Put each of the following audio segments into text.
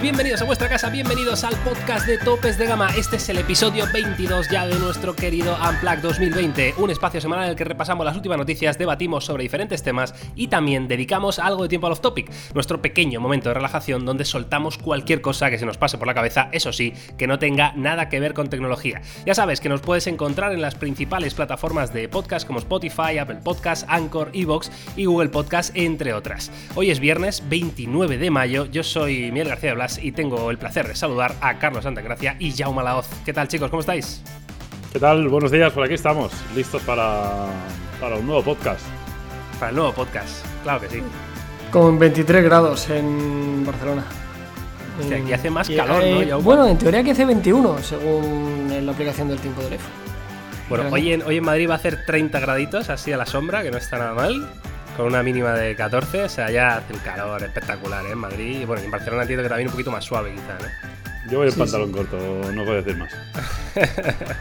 bienvenidos a vuestra casa, bienvenidos al podcast de Topes de Gama. Este es el episodio 22 ya de nuestro querido Unplugged 2020, un espacio semanal en el que repasamos las últimas noticias, debatimos sobre diferentes temas y también dedicamos algo de tiempo al off-topic, nuestro pequeño momento de relajación donde soltamos cualquier cosa que se nos pase por la cabeza, eso sí, que no tenga nada que ver con tecnología. Ya sabes que nos puedes encontrar en las principales plataformas de podcast como Spotify, Apple Podcast, Anchor, Evox y Google Podcast, entre otras. Hoy es viernes 29 de mayo, yo soy Miguel García de Y tengo el placer de saludar a Carlos Santagracia y Jaume Laoz. ¿Qué tal chicos? ¿Cómo estáis? ¿Qué tal? Buenos días, por aquí estamos, listos para, para un nuevo podcast. Para el nuevo podcast, claro que sí. Con 23 grados en Barcelona. Hostia, aquí hace más Y, calor, ¿no, eh, Jaume? Bueno, en teoría que hace 21, según la aplicación del tiempo del iPhone. Bueno, hoy en, hoy en Madrid va a hacer 30 graditos así a la sombra, que no está nada mal. Con una mínima de 14, o sea, ya hace un calor espectacular ¿eh? en Madrid. Y bueno, y en Barcelona entiendo que también un poquito más suave, quizá, ¿no? Yo voy en Sí, pantalón corto, no puedo decir más.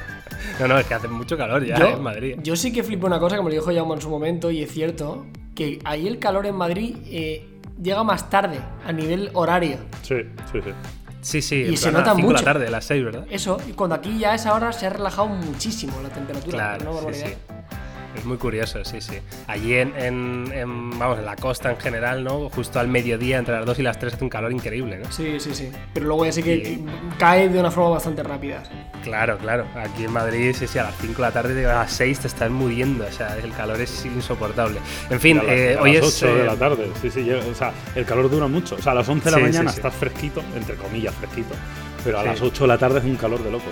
No, no, es que hace mucho calor ya yo, ¿eh? en Madrid. yo sí que flipo una cosa que me lo dijo Jaume en su momento, y es cierto, que ahí el calor en Madrid eh, llega más tarde, a nivel horario. Sí, sí, sí. Sí, sí, y se nota a 5 de la mucho. tarde, a las 6, ¿verdad? Eso, y cuando aquí ya a esa hora se ha relajado muchísimo la temperatura. Claro, una sí, sí. Es muy curioso, sí, sí. Allí en, en- en, vamos, en la costa en general, ¿no? Justo al mediodía, entre las 2 y las 3, hace un calor increíble, ¿no? Sí, sí, sí. Pero luego ya sí que Y- cae de una forma bastante rápida. Claro, claro. Aquí en Madrid, sí, sí, a las 5 de la tarde, a las 6 te estás muriendo. O sea, el calor es insoportable. En fin, a las, eh, a hoy las es. 8 de eh, la tarde. Sí, sí, o sea, el calor dura mucho. O sea, a las 11 de la Sí, mañana sí, sí. estás fresquito, entre comillas, fresquito. Pero a Sí. las 8 de la tarde es un calor de loco.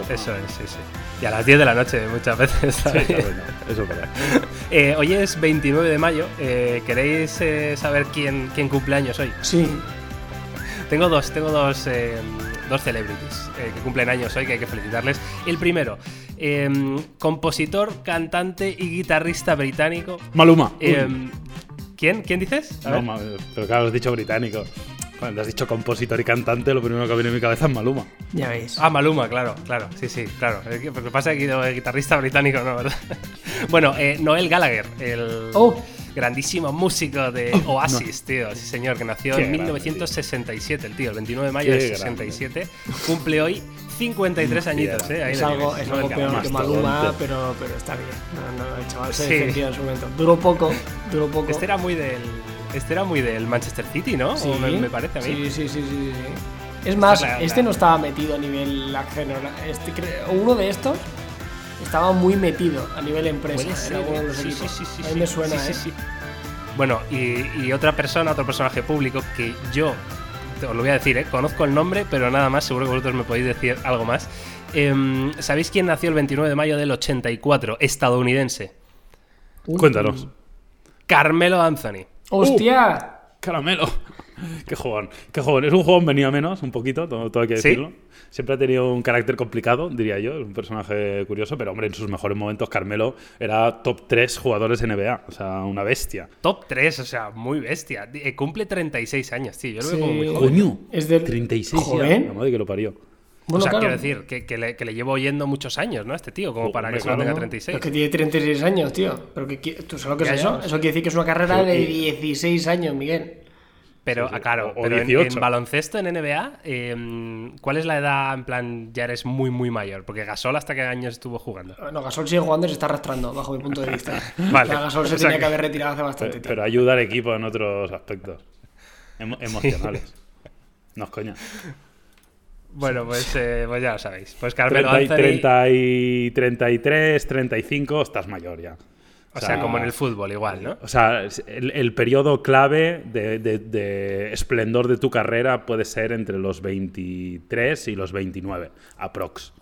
Cosa- Eso es, sí, sí. Y a las 10 de la noche muchas veces. Sí, claro, no, eso es verdad. Eh, hoy es 29 de mayo. Eh, ¿Queréis eh, saber quién, quién cumple años hoy? Sí. Tengo dos, tengo dos, eh, dos celebrities eh, que cumplen años hoy que hay que felicitarles. El primero, eh, compositor, cantante y guitarrista británico. Maluma. Eh, ¿Quién? ¿Quién dices? A No, ver. pero claro, has dicho británico. Cuando has dicho compositor y cantante, lo primero que viene a mi cabeza es Maluma. Ya veis. Ah, Maluma, claro, claro, sí, sí, claro. Es que- Porque pasa que el guitarrista británico, ¿no? ¿verdad? bueno, eh, Noel Gallagher, el Oh. grandísimo músico de Oasis, tío, sí señor, que nació Qué en grande, 1967, el tío, el 29 de mayo Qué del grande. 67, cumple hoy 53 añitos, ¿eh? Ahí Es lo algo, es algo peor que. Maluma, pero, pero está bien. No, no, el chaval se Sí. defendió en su momento. Duró poco, duró poco. Este era muy del. Este era muy del Manchester City, ¿no? Sí. O me, me parece a mí. Sí, sí, sí, sí, sí. Es más, la- este la- no estaba metido a nivel general. Este, uno de estos estaba muy metido a nivel empresa. Puede en ser, alguno de ¿eh? los Sí, equipos. sí, sí, sí, a mí sí. me suena, Sí, ¿eh? sí, sí. Bueno, y, y otra persona, otro personaje público que yo, os lo voy a decir, ¿eh? conozco el nombre, pero nada más, seguro que vosotros me podéis decir algo más. Em, ¿Sabéis quién nació el 29 de mayo del 84? Estadounidense. Uy. Cuéntanos. Carmelo Anthony. ¡Hostia! Caramelo. Qué jugón, qué jugón. Es un juego venido a menos, un poquito, todo, todo hay que ¿Sí? decirlo. Siempre ha tenido un carácter complicado, diría yo. Es un personaje curioso, pero hombre, en sus mejores momentos Carmelo era top 3 jugadores NBA. O sea, una bestia. Top 3, o sea, muy bestia. Eh, cumple 36 años, tío. Yo lo veo Sí. como muy joven. Coño, Es del- 36 ya. Joven. La madre que lo parió. Bueno, o sea, claro. quiero decir que, que le, que le llevo oyendo muchos años, ¿no? A este tío, como Joder, para que solo claro, tenga ¿no? 36. Es que tiene 36 años, tío. Pero que, ¿Tú sabes lo que es eso? Eso quiere decir que es una carrera Sí, de y- 16 años, Miguel. Pero, Sí, sí. ah, claro, O- o pero en- En, 18. baloncesto, en NBA, eh, ¿cuál es la edad, en plan, ya eres muy, muy mayor? Porque Gasol, ¿hasta qué años estuvo jugando? No, Gasol sigue jugando y se está arrastrando, bajo mi punto de vista. Vale. O sea, Gasol se O sea tenía que- que haber retirado hace bastante Pero, tiempo. pero ayuda al equipo en otros aspectos emo- emocionales. No es coña. Bueno, pues, eh, pues ya lo sabéis. Pues Carmelo 30 y, Anthony, 30 y 33, 35, estás mayor ya. o sea, como en el fútbol igual, ¿no? O sea, el, el periodo clave de, de- de esplendor de tu carrera puede ser entre los 23 y los 29, aprox.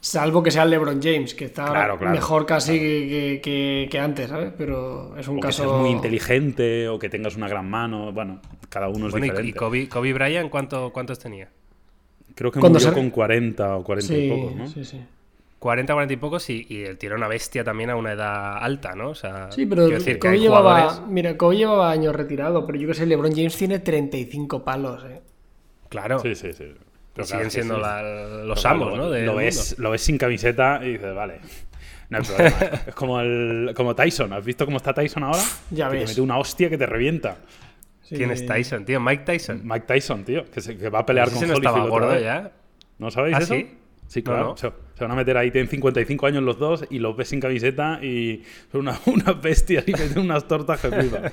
Salvo que sea el LeBron James, que está ahora Claro, claro. mejor casi que, que- que antes, ¿sabes? Pero es un O que caso. seas muy inteligente o que tengas una gran mano. Bueno, cada uno es Bueno, diferente. y Kobe, Kobe Bryant, ¿cuánto, ¿cuántos tenía? Creo que Cuando murió se- con 40 o 40 y Sí, pocos, ¿no? sí, sí. 40, 40 y pocos y, y el era una bestia también a una edad alta, ¿no? O sea, Sí, pero decir que Kobe hay llevaba, jugadores- mira, Kobe llevaba años retirado, pero yo que sé, LeBron James tiene 35 palos, ¿eh? Claro, Sí, sí, sí. y Pero siguen claro, siendo sí, sí. la- los Pero amos, claro, ¿no? del Lo ves, lo ves sin camiseta y dices, vale. No hay problema. es como, el, como Tyson. ¿Has visto cómo está Tyson ahora? Ya Que ves. Te mete una hostia que te revienta. ¿Quién es Tyson, tío? Mike Tyson. Mike Tyson, tío, que, se, que va a pelear con no estaba otra gordo ya? ¿No sabéis ¿Ah, eso? sí? Sí, No, claro. no. Se, se van a meter ahí, tienen 55 años los dos y los ves sin camiseta y son una, una bestia y meten unas tortas que flipas.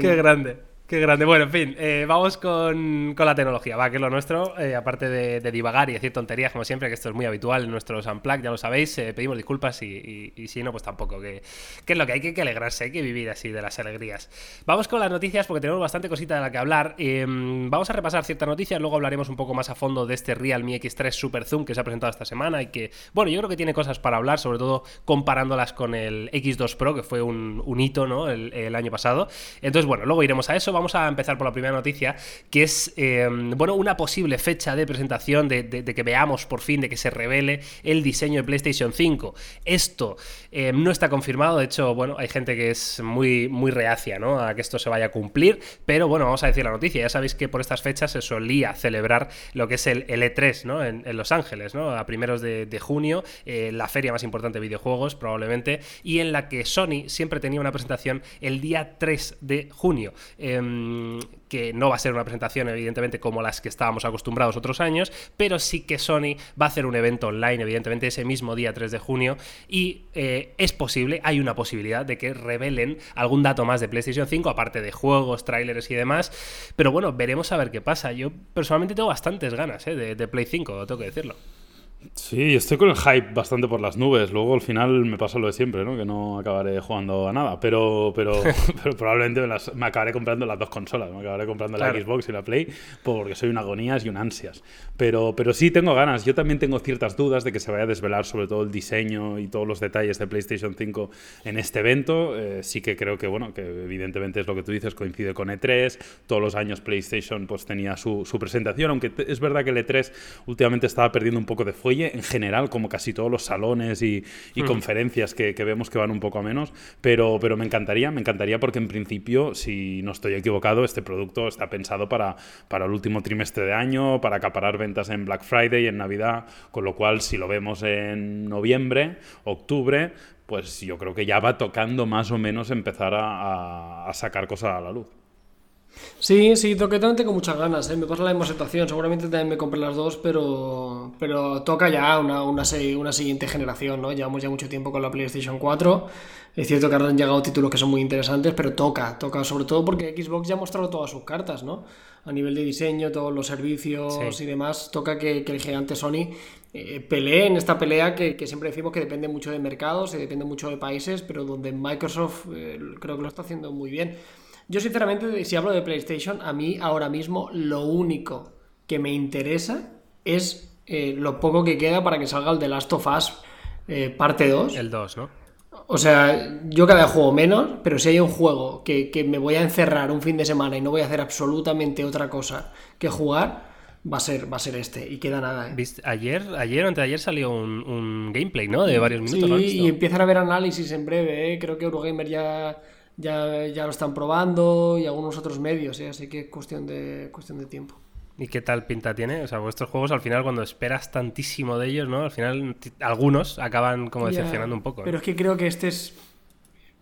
Qué grande. Qué grande. Bueno, en fin, eh, vamos con, con la tecnología. Va, que es lo nuestro. eh, aparte de, divagar y decir tonterías, como siempre, que esto es muy habitual en nuestros Unplugged, ya lo sabéis. eh, pedimos disculpas y, y- si no, pues tampoco. Que, que es lo que hay, que alegrarse, hay que vivir así de las alegrías. Vamos con las noticias porque tenemos bastante cosita de la que hablar. Eh, vamos a repasar ciertas noticias, luego hablaremos un poco más a fondo de este Realme X3 Super Zoom que se ha presentado esta semana y que, bueno, yo creo que tiene cosas para hablar, sobre todo comparándolas con el X2 Pro, que fue un, hito, ¿no? El año pasado. Entonces, bueno, luego iremos a eso. Vamos a empezar por la primera noticia, que es, eh, bueno, una posible fecha de presentación, de, que veamos por fin, de que se revele el diseño de PlayStation 5. Esto eh, no está confirmado, de hecho, bueno, hay gente que es muy, muy reacia. A que esto se vaya a cumplir, pero bueno, vamos a decir la noticia. Ya sabéis que por estas fechas se solía celebrar lo que es el, el E3, ¿no? En, Los Ángeles, ¿no? A primeros de, junio, eh, la feria más importante de videojuegos, probablemente, y en la que Sony siempre tenía una presentación el día 3 de junio. Em, que no va a ser una presentación, evidentemente, como las que estábamos acostumbrados otros años, pero sí que Sony va a hacer un evento online, evidentemente, ese mismo día 3 de junio, y eh, es posible, hay una posibilidad de que revelen algún dato más de PlayStation 5, aparte de juegos, trailers y demás, pero bueno, veremos a ver qué pasa. Yo personalmente tengo bastantes ganas eh, de, de Play 5, tengo que decirlo. Sí, estoy con el hype bastante por las nubes. Luego al final me pasa lo de siempre, ¿no? Que no acabaré jugando a nada. Pero, pero, pero probablemente me, las- me acabaré comprando las dos consolas. Me acabaré comprando Claro. la Xbox y la Play porque soy un agonías y un ansias. Pero, pero sí tengo ganas. Yo también tengo ciertas dudas de que se vaya a desvelar sobre todo el diseño y todos los detalles de PlayStation 5 en este evento. Eh, sí que creo que, bueno, que evidentemente es lo que tú dices, coincide con E3. Todos los años PlayStation pues tenía su, su presentación, aunque es verdad que el E3 últimamente estaba perdiendo un poco de en general, como casi todos los salones y, y conferencias que, que vemos que van un poco a menos, pero, pero me encantaría, me encantaría porque en principio, si no estoy equivocado, este producto está pensado para, para el último trimestre de año, para acaparar ventas en Black Friday y en Navidad, con lo cual si lo vemos en noviembre, octubre, pues yo creo que ya va tocando más o menos empezar a, a- a sacar cosas a la luz. Sí, sí, toque también tengo muchas ganas, ¿eh? me pasa la misma situación, seguramente también me compré las dos, pero, pero toca ya una, una, una siguiente generación, ¿no? Llevamos ya mucho tiempo con la PlayStation 4, es cierto que ahora han llegado títulos que son muy interesantes, pero toca, toca sobre todo porque Xbox ya ha mostrado todas sus cartas, ¿no? A nivel de diseño, todos los servicios Sí. y demás, toca que, que el gigante Sony eh, pelee en esta pelea que, que siempre decimos que depende mucho de mercados y depende mucho de países, pero donde Microsoft eh, creo que lo está haciendo muy bien. Yo sinceramente, si hablo de PlayStation, a mí ahora mismo lo único que me interesa es eh, lo poco que queda para que salga el The Last of Us eh, parte 2. El 2, ¿no? O sea, yo cada vez juego menos, pero si hay un juego que, que me voy a encerrar un fin de semana y no voy a hacer absolutamente otra cosa que jugar, va a ser, va a ser este. Y queda nada, ¿eh? ¿Viste? Ayer, ayer o anteayer salió un, un gameplay, ¿no? De varios minutos. ¿lo has Sí, y empiezan a haber análisis en breve, ¿eh? creo que Eurogamer ya, ya, ya lo están probando y algunos otros medios, ¿eh? así que es cuestión de, cuestión de tiempo. ¿Y qué tal pinta tiene? O sea, vuestros juegos al final, cuando esperas tantísimo de ellos, ¿no? Al final, algunos acaban como Ya, decepcionando un poco. Pero es que creo que este es...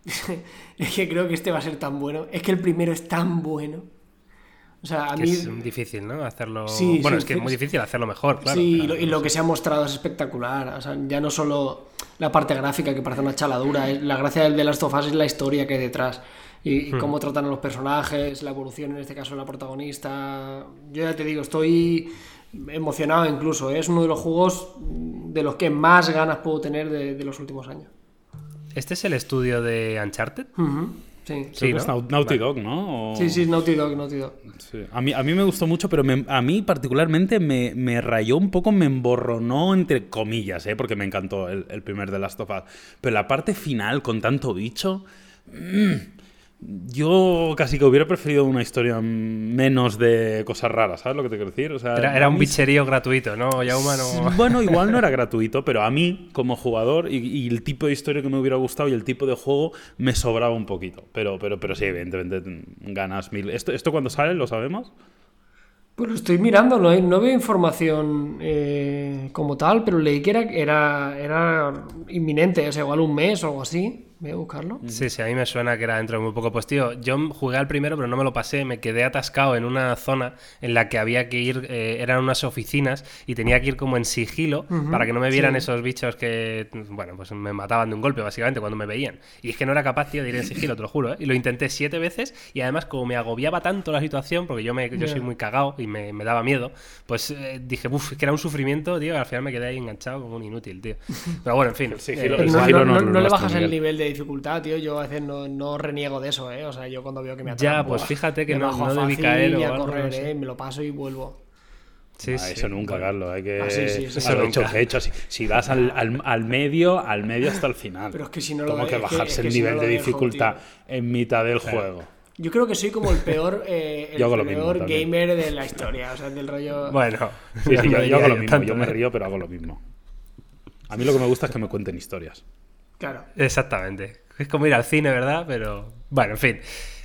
es que creo que este va a ser tan bueno. Es que el primero es tan bueno. O sea, a Que mí... es difícil, ¿no? Hacerlo. Sí, bueno, sí, es que es muy difícil hacerlo mejor, claro. sí, y Claro, lo, y lo que se ha mostrado es espectacular. O sea, ya no solo la parte gráfica, que parece una chaladura. es- La gracia del The Last of Us es la historia que hay detrás. Y, y Hmm. cómo tratan a los personajes, la evolución, en este caso, de la protagonista. Yo ya te digo, estoy emocionado incluso. ¿eh? Es uno de los juegos de los que más ganas puedo tener de, de los últimos años. ¿Este es el estudio de Uncharted? Ujú, Sí. Sí, Creo que ¿no? es Nau- Naughty Dog, ¿no? O- Sí, sí, Naughty Dog, Naughty Dog. Sí. A, mí, a mí me gustó mucho, pero me- a mí particularmente me, me rayó un poco, me emborronó entre comillas, ¿eh? porque me encantó el, el primer de Last of Us. Pero la parte final, con tanto bicho, mm, yo casi que hubiera preferido una historia menos de cosas raras, ¿sabes lo que te quiero decir? O sea, Era, un bicherío gratuito, ¿no? Ya humano. Bueno, igual no era gratuito, pero a mí, como jugador, y, y el tipo de historia que me hubiera gustado y el tipo de juego me sobraba un poquito. Pero, pero, pero sí, evidentemente ganas mil. ¿Esto, ¿Esto cuando sale lo sabemos? Pues lo estoy mirando, no, hay- no veo información eh, como tal, pero leí que era, era, era inminente, o sea, igual un mes o algo así. Voy a buscarlo. Sí, sí, a mí me suena que era dentro de muy poco. Pues tío, yo jugué al primero, pero no me lo pasé. Me quedé atascado en una zona en la que había que ir, eh, eran unas oficinas y tenía que ir como en sigilo para que no me vieran sí. esos bichos que, bueno, pues me mataban de un golpe básicamente cuando me veían. Y es que no era capaz, tío, de ir en sigilo, te lo juro. ¿eh? Y lo intenté siete veces y además como me agobiaba tanto la situación, porque yo, me, yo soy muy cagado y me, me daba miedo, pues eh, dije, uff, que era un sufrimiento, tío, y al final me quedé ahí enganchado como un inútil, tío. Pero bueno, en fin. El sigilo- eh, el no, sigilo no- no no- lo no le bajas el nivel de dificultad, tío. Yo a veces no, no reniego de eso, ¿eh? O sea, yo cuando veo que me Ya, atrapan, pues buah, fíjate que me no- bajo no fácil caer o a correr. ¿eh? Me lo paso y vuelvo. sí, Ah, sí. eso nunca, Carlos. Hay que. Ah, sí, sí, Eso lo nunca. hecho, hecho. Si, si vas al, al- al medio, al medio hasta el final. Pero es que si no lo Como que es que- bajarse es que el si no nivel de dejo, dificultad en mitad del juego. Yo creo que soy como el peor, eh, el mismo peor también. gamer de la historia. O sea, del rollo. Bueno, Sí, sí, no yo, yo hago lo mismo. Yo me río, pero hago lo mismo. A mí lo que me gusta es que me cuenten historias. Claro. Exactamente. Es como ir al cine, ¿verdad? Pero bueno, en fin.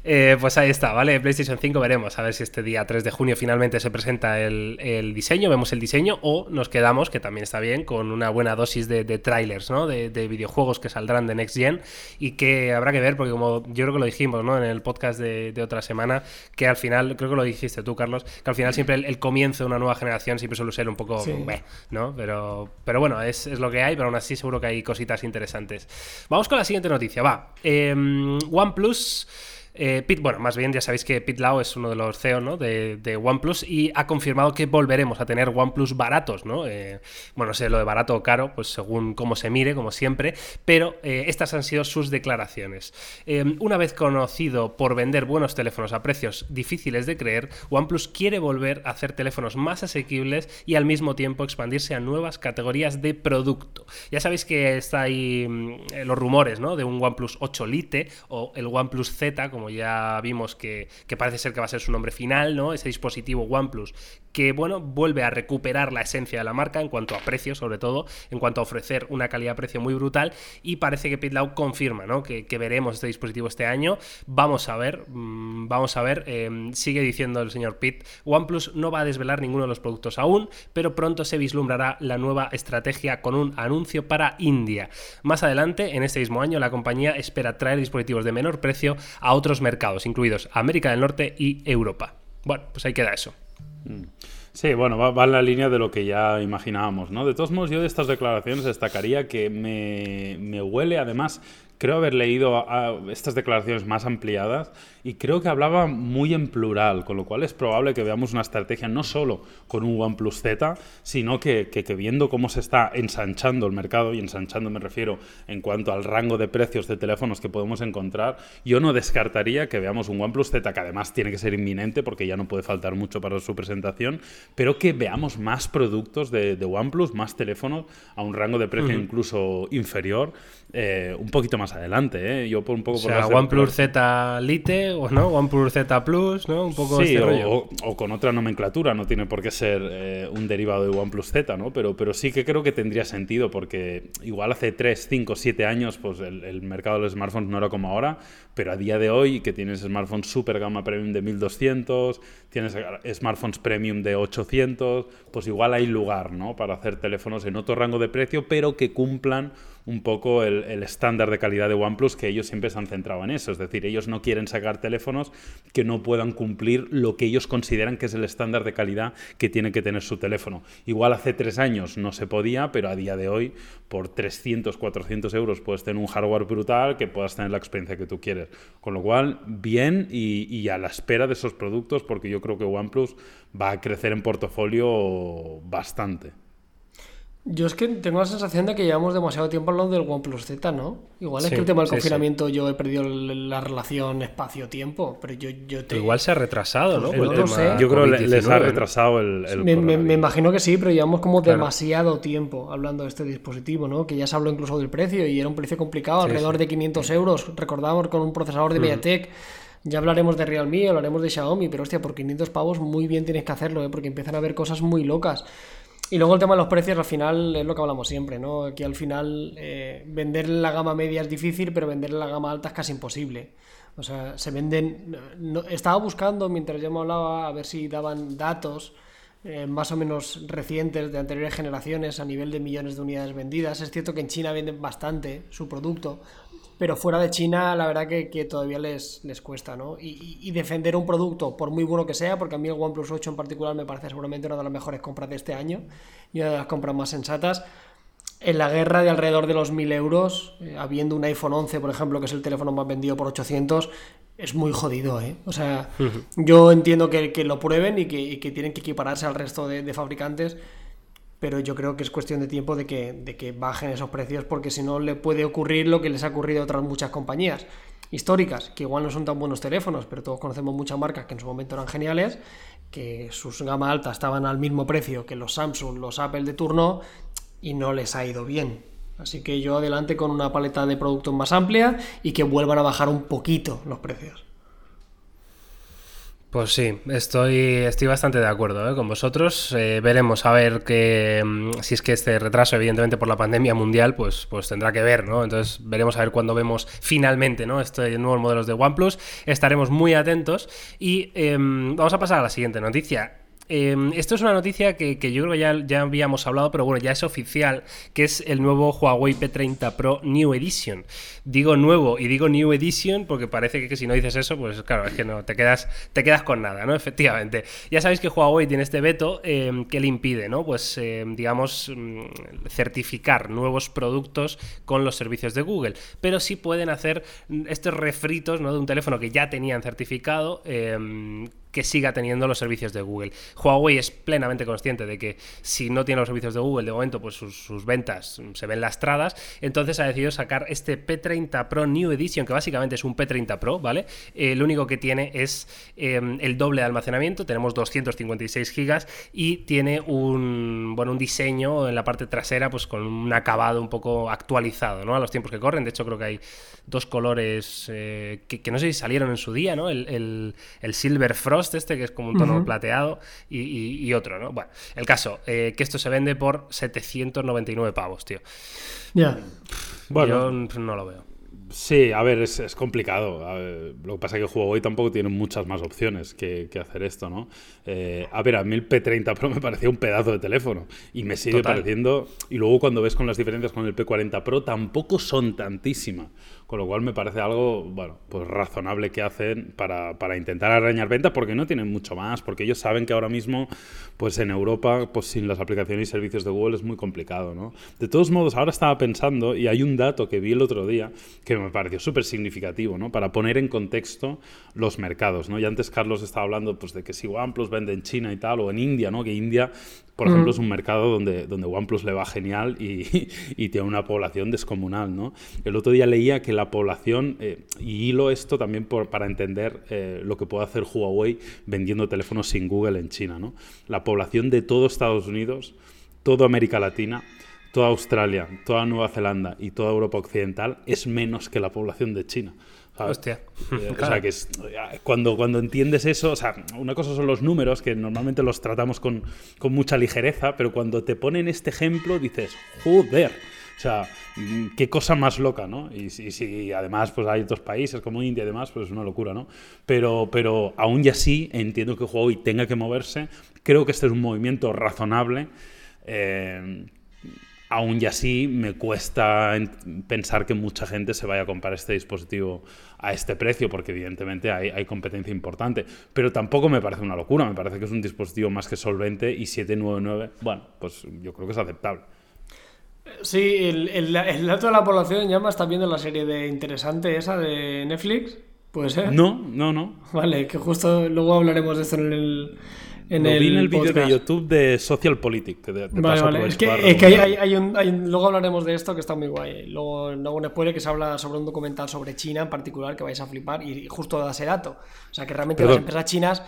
Eh, pues ahí está, ¿vale? PlayStation 5 veremos a ver si este día 3 de junio finalmente se presenta el, el diseño, vemos el diseño, o nos quedamos, que también está bien, con una buena dosis de, de trailers, ¿no? De, de videojuegos que saldrán de Next Gen y que habrá que ver, porque como yo creo que lo dijimos, ¿no? En el podcast de, de otra semana, que al final, creo que lo dijiste tú, Carlos, que al final siempre el, el comienzo de una nueva generación siempre suele ser un poco, ¿no? Pero, pero bueno, es, es lo que hay, pero aún así seguro que hay cositas interesantes. Vamos con la siguiente noticia, va. Em, OnePlus. plus eh, bueno, más bien ya sabéis que Pete Lau es uno de los CEO de, OnePlus y ha confirmado que volveremos a tener OnePlus baratos, ¿no? Eh, bueno, no sé lo de barato o caro, pues según cómo se mire, como siempre, pero eh, estas han sido sus declaraciones. Eh, una vez conocido por vender buenos teléfonos a precios difíciles de creer, OnePlus quiere volver a hacer teléfonos más asequibles y al mismo tiempo expandirse a nuevas categorías de producto. Ya sabéis que está ahí mm, los rumores ¿no? de un OnePlus 8 Lite o el OnePlus Z, como ya vimos que, que parece ser que va a ser su nombre final, ¿no? ese dispositivo OnePlus que bueno, vuelve a recuperar la esencia de la marca en cuanto a precio, sobre todo, en cuanto a ofrecer una calidad-precio muy brutal. Y parece que Pitlau confirma ¿no? que, que veremos este dispositivo este año. Vamos a ver, mm, vamos a ver. eh, sigue diciendo el señor Pitt, OnePlus no va a desvelar ninguno de los productos aún, pero pronto se vislumbrará la nueva estrategia con un anuncio para India. Más adelante, en este mismo año, la compañía espera traer dispositivos de menor precio a otros mercados, incluidos América del Norte y Europa. Bueno, pues ahí queda eso. Sí, bueno, va, en la línea de lo que ya imaginábamos, ¿no? De todos modos, yo de estas declaraciones destacaría que me huele, además, creo haber leído a- a estas declaraciones más ampliadas y creo que hablaba muy en plural, con lo cual es probable que veamos una estrategia no solo con un OnePlus Z, sino que, que- que viendo cómo se está ensanchando el mercado, y ensanchando me refiero en cuanto al rango de precios de teléfonos que podemos encontrar, yo no descartaría que veamos un OnePlus Z, que además tiene que ser inminente porque ya no puede faltar mucho para su presentación, pero que veamos más productos de, de OnePlus, más teléfonos a un rango de precio incluso inferior, eh, un poquito más adelante. ¿eh? Yo por un poco O sea, OnePlus Z Lite o no, OnePlus Z Plus, ¿no? Un poco Sí, este o, rollo. o- o con otra nomenclatura, no tiene por qué ser eh, un derivado de OnePlus Z, ¿no? Pero, pero sí que creo que tendría sentido porque igual hace 3, 5, 7 años pues el, el mercado de los smartphones no era como ahora, pero a día de hoy que tienes smartphones super gama premium de 1200, tienes smartphones premium de 800, pues igual hay lugar, ¿no? Para hacer teléfonos en otro rango de precio, pero que cumplan un poco el, estándar de calidad de OnePlus, que ellos siempre se han centrado en eso. Es decir, ellos no quieren sacar teléfonos que no puedan cumplir lo que ellos consideran que es el estándar de calidad que tiene que tener su teléfono. Igual hace tres años no se podía, pero a día de hoy, por 300, 400 euros, puedes tener un hardware brutal que puedas tener la experiencia que tú quieres. Con lo cual, bien y, y a la espera de esos productos, porque yo creo que OnePlus va a crecer en portafolio bastante. Yo es que tengo la sensación de que llevamos demasiado tiempo hablando del OnePlus Z, ¿no? Igual es Sí, que el tema del sí, sí. confinamiento yo he perdido la relación espacio-tiempo, pero yo, yo te... Igual se ha retrasado, ¿no? Pues no sé. Yo creo que les ha COVID-19, ¿no? retrasado el, el me, me- imagino que sí, pero llevamos como Claro. demasiado tiempo hablando de este dispositivo, ¿no? Que ya se habló incluso del precio y era un precio complicado, Sí, alrededor sí. de 500 euros. Recordamos con un procesador de MediaTek. Ya hablaremos de Realme, hablaremos de Xiaomi, pero hostia, por 500 pavos muy bien tienes que hacerlo, ¿eh? Porque empiezan a haber cosas muy locas. Y luego el tema de los precios, al final, es lo que hablamos siempre, ¿no? Aquí al final, eh, vender en la gama media es difícil, pero vender en la gama alta es casi imposible. O sea, se venden... no- estaba buscando, mientras yo me hablaba, a ver si daban datos eh, más o menos recientes de anteriores generaciones a nivel de millones de unidades vendidas. Es cierto que en China venden bastante su producto, pero fuera de China la verdad que, todavía les, les cuesta, ¿no? Y, defender un producto, por muy bueno que sea, porque a mí el OnePlus 8 en particular me parece seguramente una de las mejores compras de este año y una de las compras más sensatas, en la guerra de alrededor de los 1000 euros, eh, habiendo un iPhone 11, por ejemplo, que es el teléfono más vendido por 800, es muy jodido, ¿eh? O sea, yo entiendo que, lo prueben y que, tienen que equipararse al resto de, fabricantes, pero yo creo que es cuestión de tiempo de que, de que bajen esos precios, porque si no le puede ocurrir lo que les ha ocurrido a otras muchas compañías históricas, que igual no son tan buenos teléfonos, pero todos conocemos muchas marcas que en su momento eran geniales, que sus gama alta estaban al mismo precio que los Samsung, los Apple de turno, y no les ha ido bien. Así que yo adelante con una paleta de productos más amplia y que vuelvan a bajar un poquito los precios. Pues sí, estoy, estoy bastante de acuerdo ¿eh? con vosotros. Eh, veremos a ver que mm, si es que este retraso, evidentemente por la pandemia mundial, pues, pues tendrá que ver, ¿no? Entonces veremos a ver cuando vemos finalmente ¿no? estos nuevos modelos de OnePlus. Estaremos muy atentos y em, vamos a pasar a la siguiente noticia. Em, esto es una noticia que, yo creo que ya, habíamos hablado, pero bueno, ya es oficial, que es el nuevo Huawei P30 Pro New Edition. Digo nuevo y digo New Edition porque parece que, si no dices eso, pues claro, es que no, te quedas, te quedas con nada, ¿no? Efectivamente. Ya sabéis que Huawei tiene este veto em, que le impide, ¿no? Pues, em, digamos, mm, certificar nuevos productos con los servicios de Google, pero sí pueden hacer estos refritos, ¿no? De un teléfono que ya tenían certificado que siga teniendo los servicios de Google. Huawei es plenamente consciente de que si no tiene los servicios de Google de momento, pues sus, ventas se ven lastradas, entonces ha decidido sacar este P30 Pro New Edition, que básicamente es un P30 Pro, ¿vale? Eh, lo único que tiene es em, el doble de almacenamiento, tenemos 256 gigas y tiene un, bueno, un diseño en la parte trasera, pues con un acabado un poco actualizado, ¿no? A los tiempos que corren, de hecho creo que hay dos colores eh, que, no sé si salieron en su día, ¿no? El, el Silver Frost este, que es como un tono plateado, y, otro, ¿no? Bueno, el caso, eh, que esto se vende por 799 pavos, tío. Ya. Bueno. Yo no lo veo. Sí, a ver, es, complicado. lo que pasa es que Huawei tampoco tiene muchas más opciones que, hacer esto, ¿no? Eh, a ver, a mí el P30 Pro me parecía un pedazo de teléfono y me sigue pareciendo. Y luego cuando ves con las diferencias con el P40 Pro, tampoco son tantísimas. Con lo cual me parece algo, bueno, pues razonable que hacen para, para, intentar arañar ventas porque no tienen mucho más, porque ellos saben que ahora mismo, pues en Europa, pues sin las aplicaciones y servicios de Google es muy complicado, ¿no? De todos modos, ahora estaba pensando, y hay un dato que vi el otro día que me pareció súper significativo, ¿no? Para poner en contexto los mercados, ¿no? Y antes Carlos estaba hablando, pues, de que si OnePlus vende en China y tal, o en India, ¿no? Que India por ejemplo, es un mercado donde, donde OnePlus le va genial y, y, tiene una población descomunal, ¿no? El otro día leía que la población, eh, y hilo esto también por, para entender eh, lo que puede hacer Huawei vendiendo teléfonos sin Google en China, ¿no? La población de todo Estados Unidos, toda América Latina, toda Australia, toda Nueva Zelanda y toda Europa Occidental es menos que la población de China. Hostia. Eh, o sea, que es, cuando, cuando entiendes eso, o sea, una cosa son los números, que normalmente los tratamos con, con mucha ligereza, pero cuando te ponen este ejemplo dices, joder. O sea, mm, qué cosa más loca, ¿no? Y si, además pues hay otros países como India y demás, pues es una locura, ¿no? Pero, pero aún y así entiendo que Huawei tenga que moverse. Creo que este es un movimiento razonable. Eh, aún y así me cuesta pensar que mucha gente se vaya a comprar este dispositivo a este precio, porque evidentemente hay, competencia importante. Pero tampoco me parece una locura, me parece que es un dispositivo más que solvente y 799, bueno, pues yo creo que es aceptable. Sí, el, dato de la población, ya me estás viendo la serie de interesante esa de Netflix, ¿puede ser? No, no, no. Vale, que justo luego hablaremos de esto en el en el vi en el vídeo de YouTube de Social Politic. vale, vale. Es que, hay, un, luego hablaremos de esto que está muy guay. Luego, luego un spoiler que se habla sobre un documental sobre China en particular que vais a flipar y justo da ese dato. O sea que realmente las empresas chinas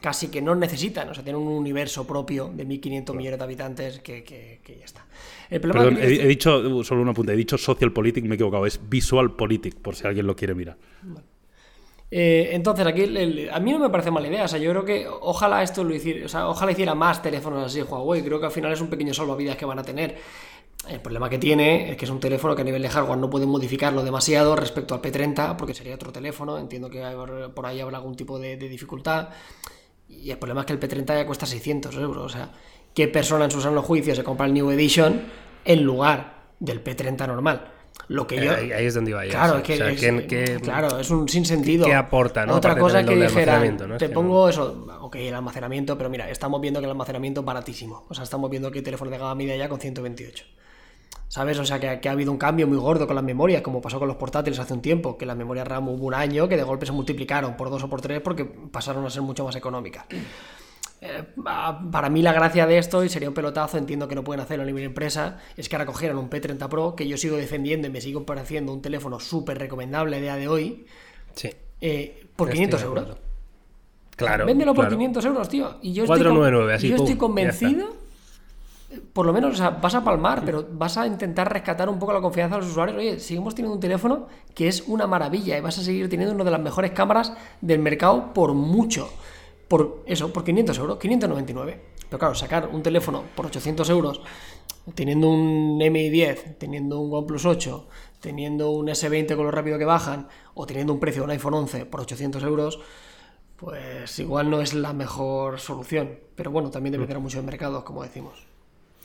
casi que no necesitan, o sea, tienen un universo propio de 1.500 millones de habitantes que, que, ya está. Perdón, he, dicho, solo una punta, he dicho Social Politic, me he equivocado, es Visual Politic, por si alguien lo quiere mirar. Eh, entonces, aquí a mí no me parece mala idea. O sea, yo creo que ojalá esto lo hiciera, o sea, ojalá hiciera más teléfonos así Huawei. Creo que al final es un pequeño salvavidas que van a tener. El problema que tiene es que es un teléfono que a nivel de hardware no pueden modificarlo demasiado respecto al P30, porque sería otro teléfono. Entiendo que por ahí habrá algún tipo de, dificultad. Y el problema es que el P30 ya cuesta 600 euros. O sea, ¿qué persona en su sano juicio se compra el New Edition en lugar del P30 normal? Lo que yo... Ahí, ahí es donde iba yo. Claro, sí. que O sea, es, ¿qué- qué- claro, es un sinsentido. qué aporta, ¿no? Otra cosa que dijera, ¿no? Te que pongo eso, ok, el almacenamiento, pero mira, estamos viendo que el almacenamiento es baratísimo. O sea, estamos viendo que hay teléfonos de gama media ya con 128. ¿Sabes? O sea, que, que ha habido un cambio muy gordo con las memorias, como pasó con los portátiles hace un tiempo, que las memorias RAM hubo un año que de golpe se multiplicaron por dos o por tres porque pasaron a ser mucho más económicas. Eh, pa- para mí la gracia de esto, y sería un pelotazo, entiendo que no pueden hacerlo a nivel empresa, es que ahora cogieran un P30 Pro, que yo sigo defendiendo y me sigo pareciendo un teléfono súper recomendable a día de hoy, Sí. eh, por Estoy 500 de euros. Claro. Véndelo por claro. 500 euros, tío. Y yo estoy, 499, con- así, yo pum, estoy convencido, por lo menos, o sea, vas a palmar, pero vas a intentar rescatar un poco la confianza de los usuarios. Oye, seguimos teniendo un teléfono que es una maravilla y vas a seguir teniendo una de las mejores cámaras del mercado por mucho. Por eso, por 500 euros, 599. Pero claro, sacar un teléfono por 800 euros, teniendo un MI10, teniendo un OnePlus 8, teniendo un S20 con lo rápido que bajan, o teniendo un precio de un iPhone 11 por 800 euros, pues igual no es la mejor solución. Pero bueno, también dependerá mucho del mercado, como decimos.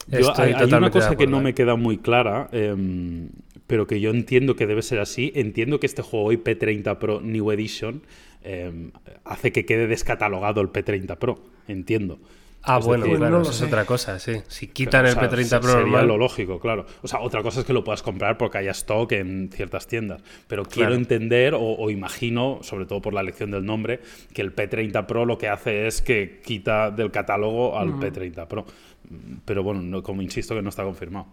Yo- hay, hay una cosa que no ¿eh? me queda muy clara, em, pero que yo entiendo que debe ser así. Entiendo que este juego hoy P30 Pro New Edition em, hace que quede descatalogado el P30 Pro. Entiendo. Ah, Es bueno, decir, claro, no eso es sé. otra cosa, sí. Si quitan o el sea, P30 se- Pro sería normal, lo lógico, claro. O sea, otra cosa es que lo puedas comprar porque haya stock en ciertas tiendas. Pero quiero entender o, o imagino, sobre todo por la elección del nombre, que el P30 Pro lo que hace es que quita del catálogo al P30 Pro. Pero bueno, no- como insisto que no está confirmado.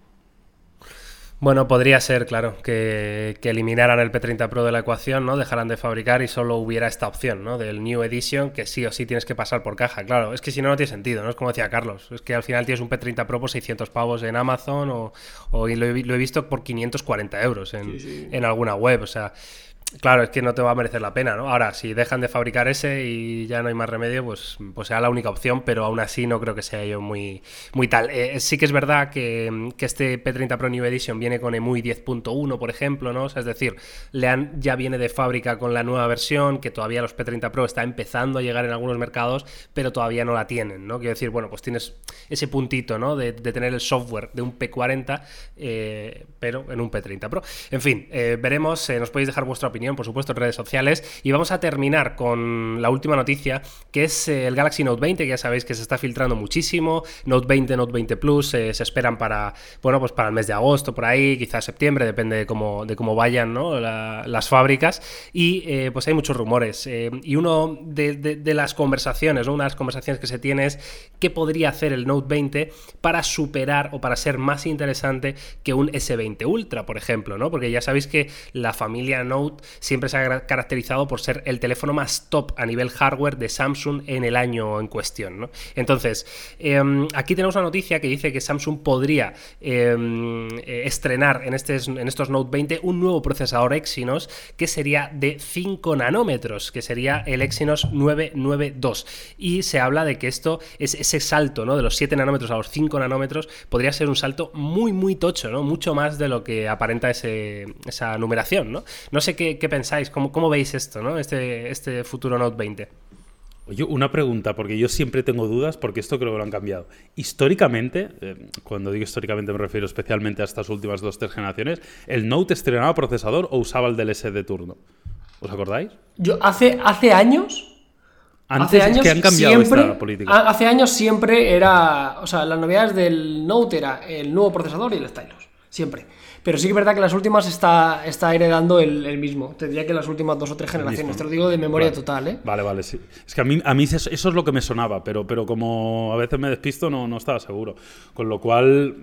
Bueno, podría ser, claro, que, que eliminaran el P30 Pro de la ecuación, ¿no? Dejaran de fabricar y solo hubiera esta opción, ¿no? Del New Edition, que sí o sí tienes que pasar por caja. Claro, es que si no, no tiene sentido, ¿no? Es como decía Carlos, es que al final tienes un P30 Pro por 600 pavos en Amazon o, o y lo, he, lo he visto por 540 euros en, en alguna web, o sea... Claro, es que no te va a merecer la pena, ¿no? Ahora, si dejan de fabricar ese y ya no hay más remedio, pues, pues será la única opción, pero aún así no creo que sea yo muy, muy tal. Eh, sí que es verdad que, que este P30 Pro New Edition viene con EMUI 10.1, por ejemplo, ¿no? O sea, es decir, le han, ya viene de fábrica con la nueva versión, que todavía los P30 Pro está empezando a llegar en algunos mercados, pero todavía no la tienen, ¿no? Quiero decir, bueno, pues tienes ese puntito, ¿no? De, tener el software de un P40, eh, pero en un P30 Pro. En fin, eh, veremos, eh, nos podéis dejar vuestra opinión, por supuesto, en redes sociales. Y vamos a terminar con la última noticia, que es eh, el Galaxy Note 20, que ya sabéis que se está filtrando muchísimo. Note 20, Note 20 Plus, eh, se esperan para, bueno, pues para el mes de agosto, por ahí, quizás septiembre, depende de cómo, de cómo vayan ¿no? La- las fábricas. Y eh, pues hay muchos rumores. y uno de, las conversaciones, una de las conversaciones que se tiene es qué podría hacer el Note 20 para superar o para ser más interesante que un S20 Ultra, por ejemplo, ¿no? Porque ya sabéis que la familia Note siempre se ha caracterizado por ser el teléfono más top a nivel hardware de Samsung en el año en cuestión, ¿no? Entonces, em, aquí tenemos una noticia que dice que Samsung podría em, eh, estrenar en, estes- en estos Note 20 un nuevo procesador Exynos que sería de 5 nanómetros, que sería el Exynos 992. Y se habla de que esto es ese salto, ¿no? De los 7 nanómetros a los 5 nanómetros podría ser un salto muy, muy tocho, ¿no? Mucho más de lo que aparenta ese- esa numeración, ¿no? No sé qué, qué pensáis, cómo, cómo veis esto, ¿no? Este, este futuro Note 20. Oye, una pregunta, porque yo siempre tengo dudas, porque esto creo que lo han cambiado. Históricamente, eh, cuando digo históricamente me refiero especialmente a estas últimas dos, tres generaciones, ¿el Note estrenaba procesador o usaba el DLS de turno? ¿Os acordáis? Yo hace, hace años Antes hace años que han cambiado siempre, esta política. ha- Hace años siempre era. O sea, las novedades del Note era el nuevo procesador y el stylus. Siempre. Pero sí que es verdad que las últimas está, está heredando el, el mismo. Te diría que las últimas dos o tres generaciones. Te lo digo de memoria Vale. total, ¿eh? Vale, vale, sí. Es que a mí, a mí eso, eso es lo que me sonaba, pero, pero como a veces me despisto, no, no estaba seguro. Con lo cual,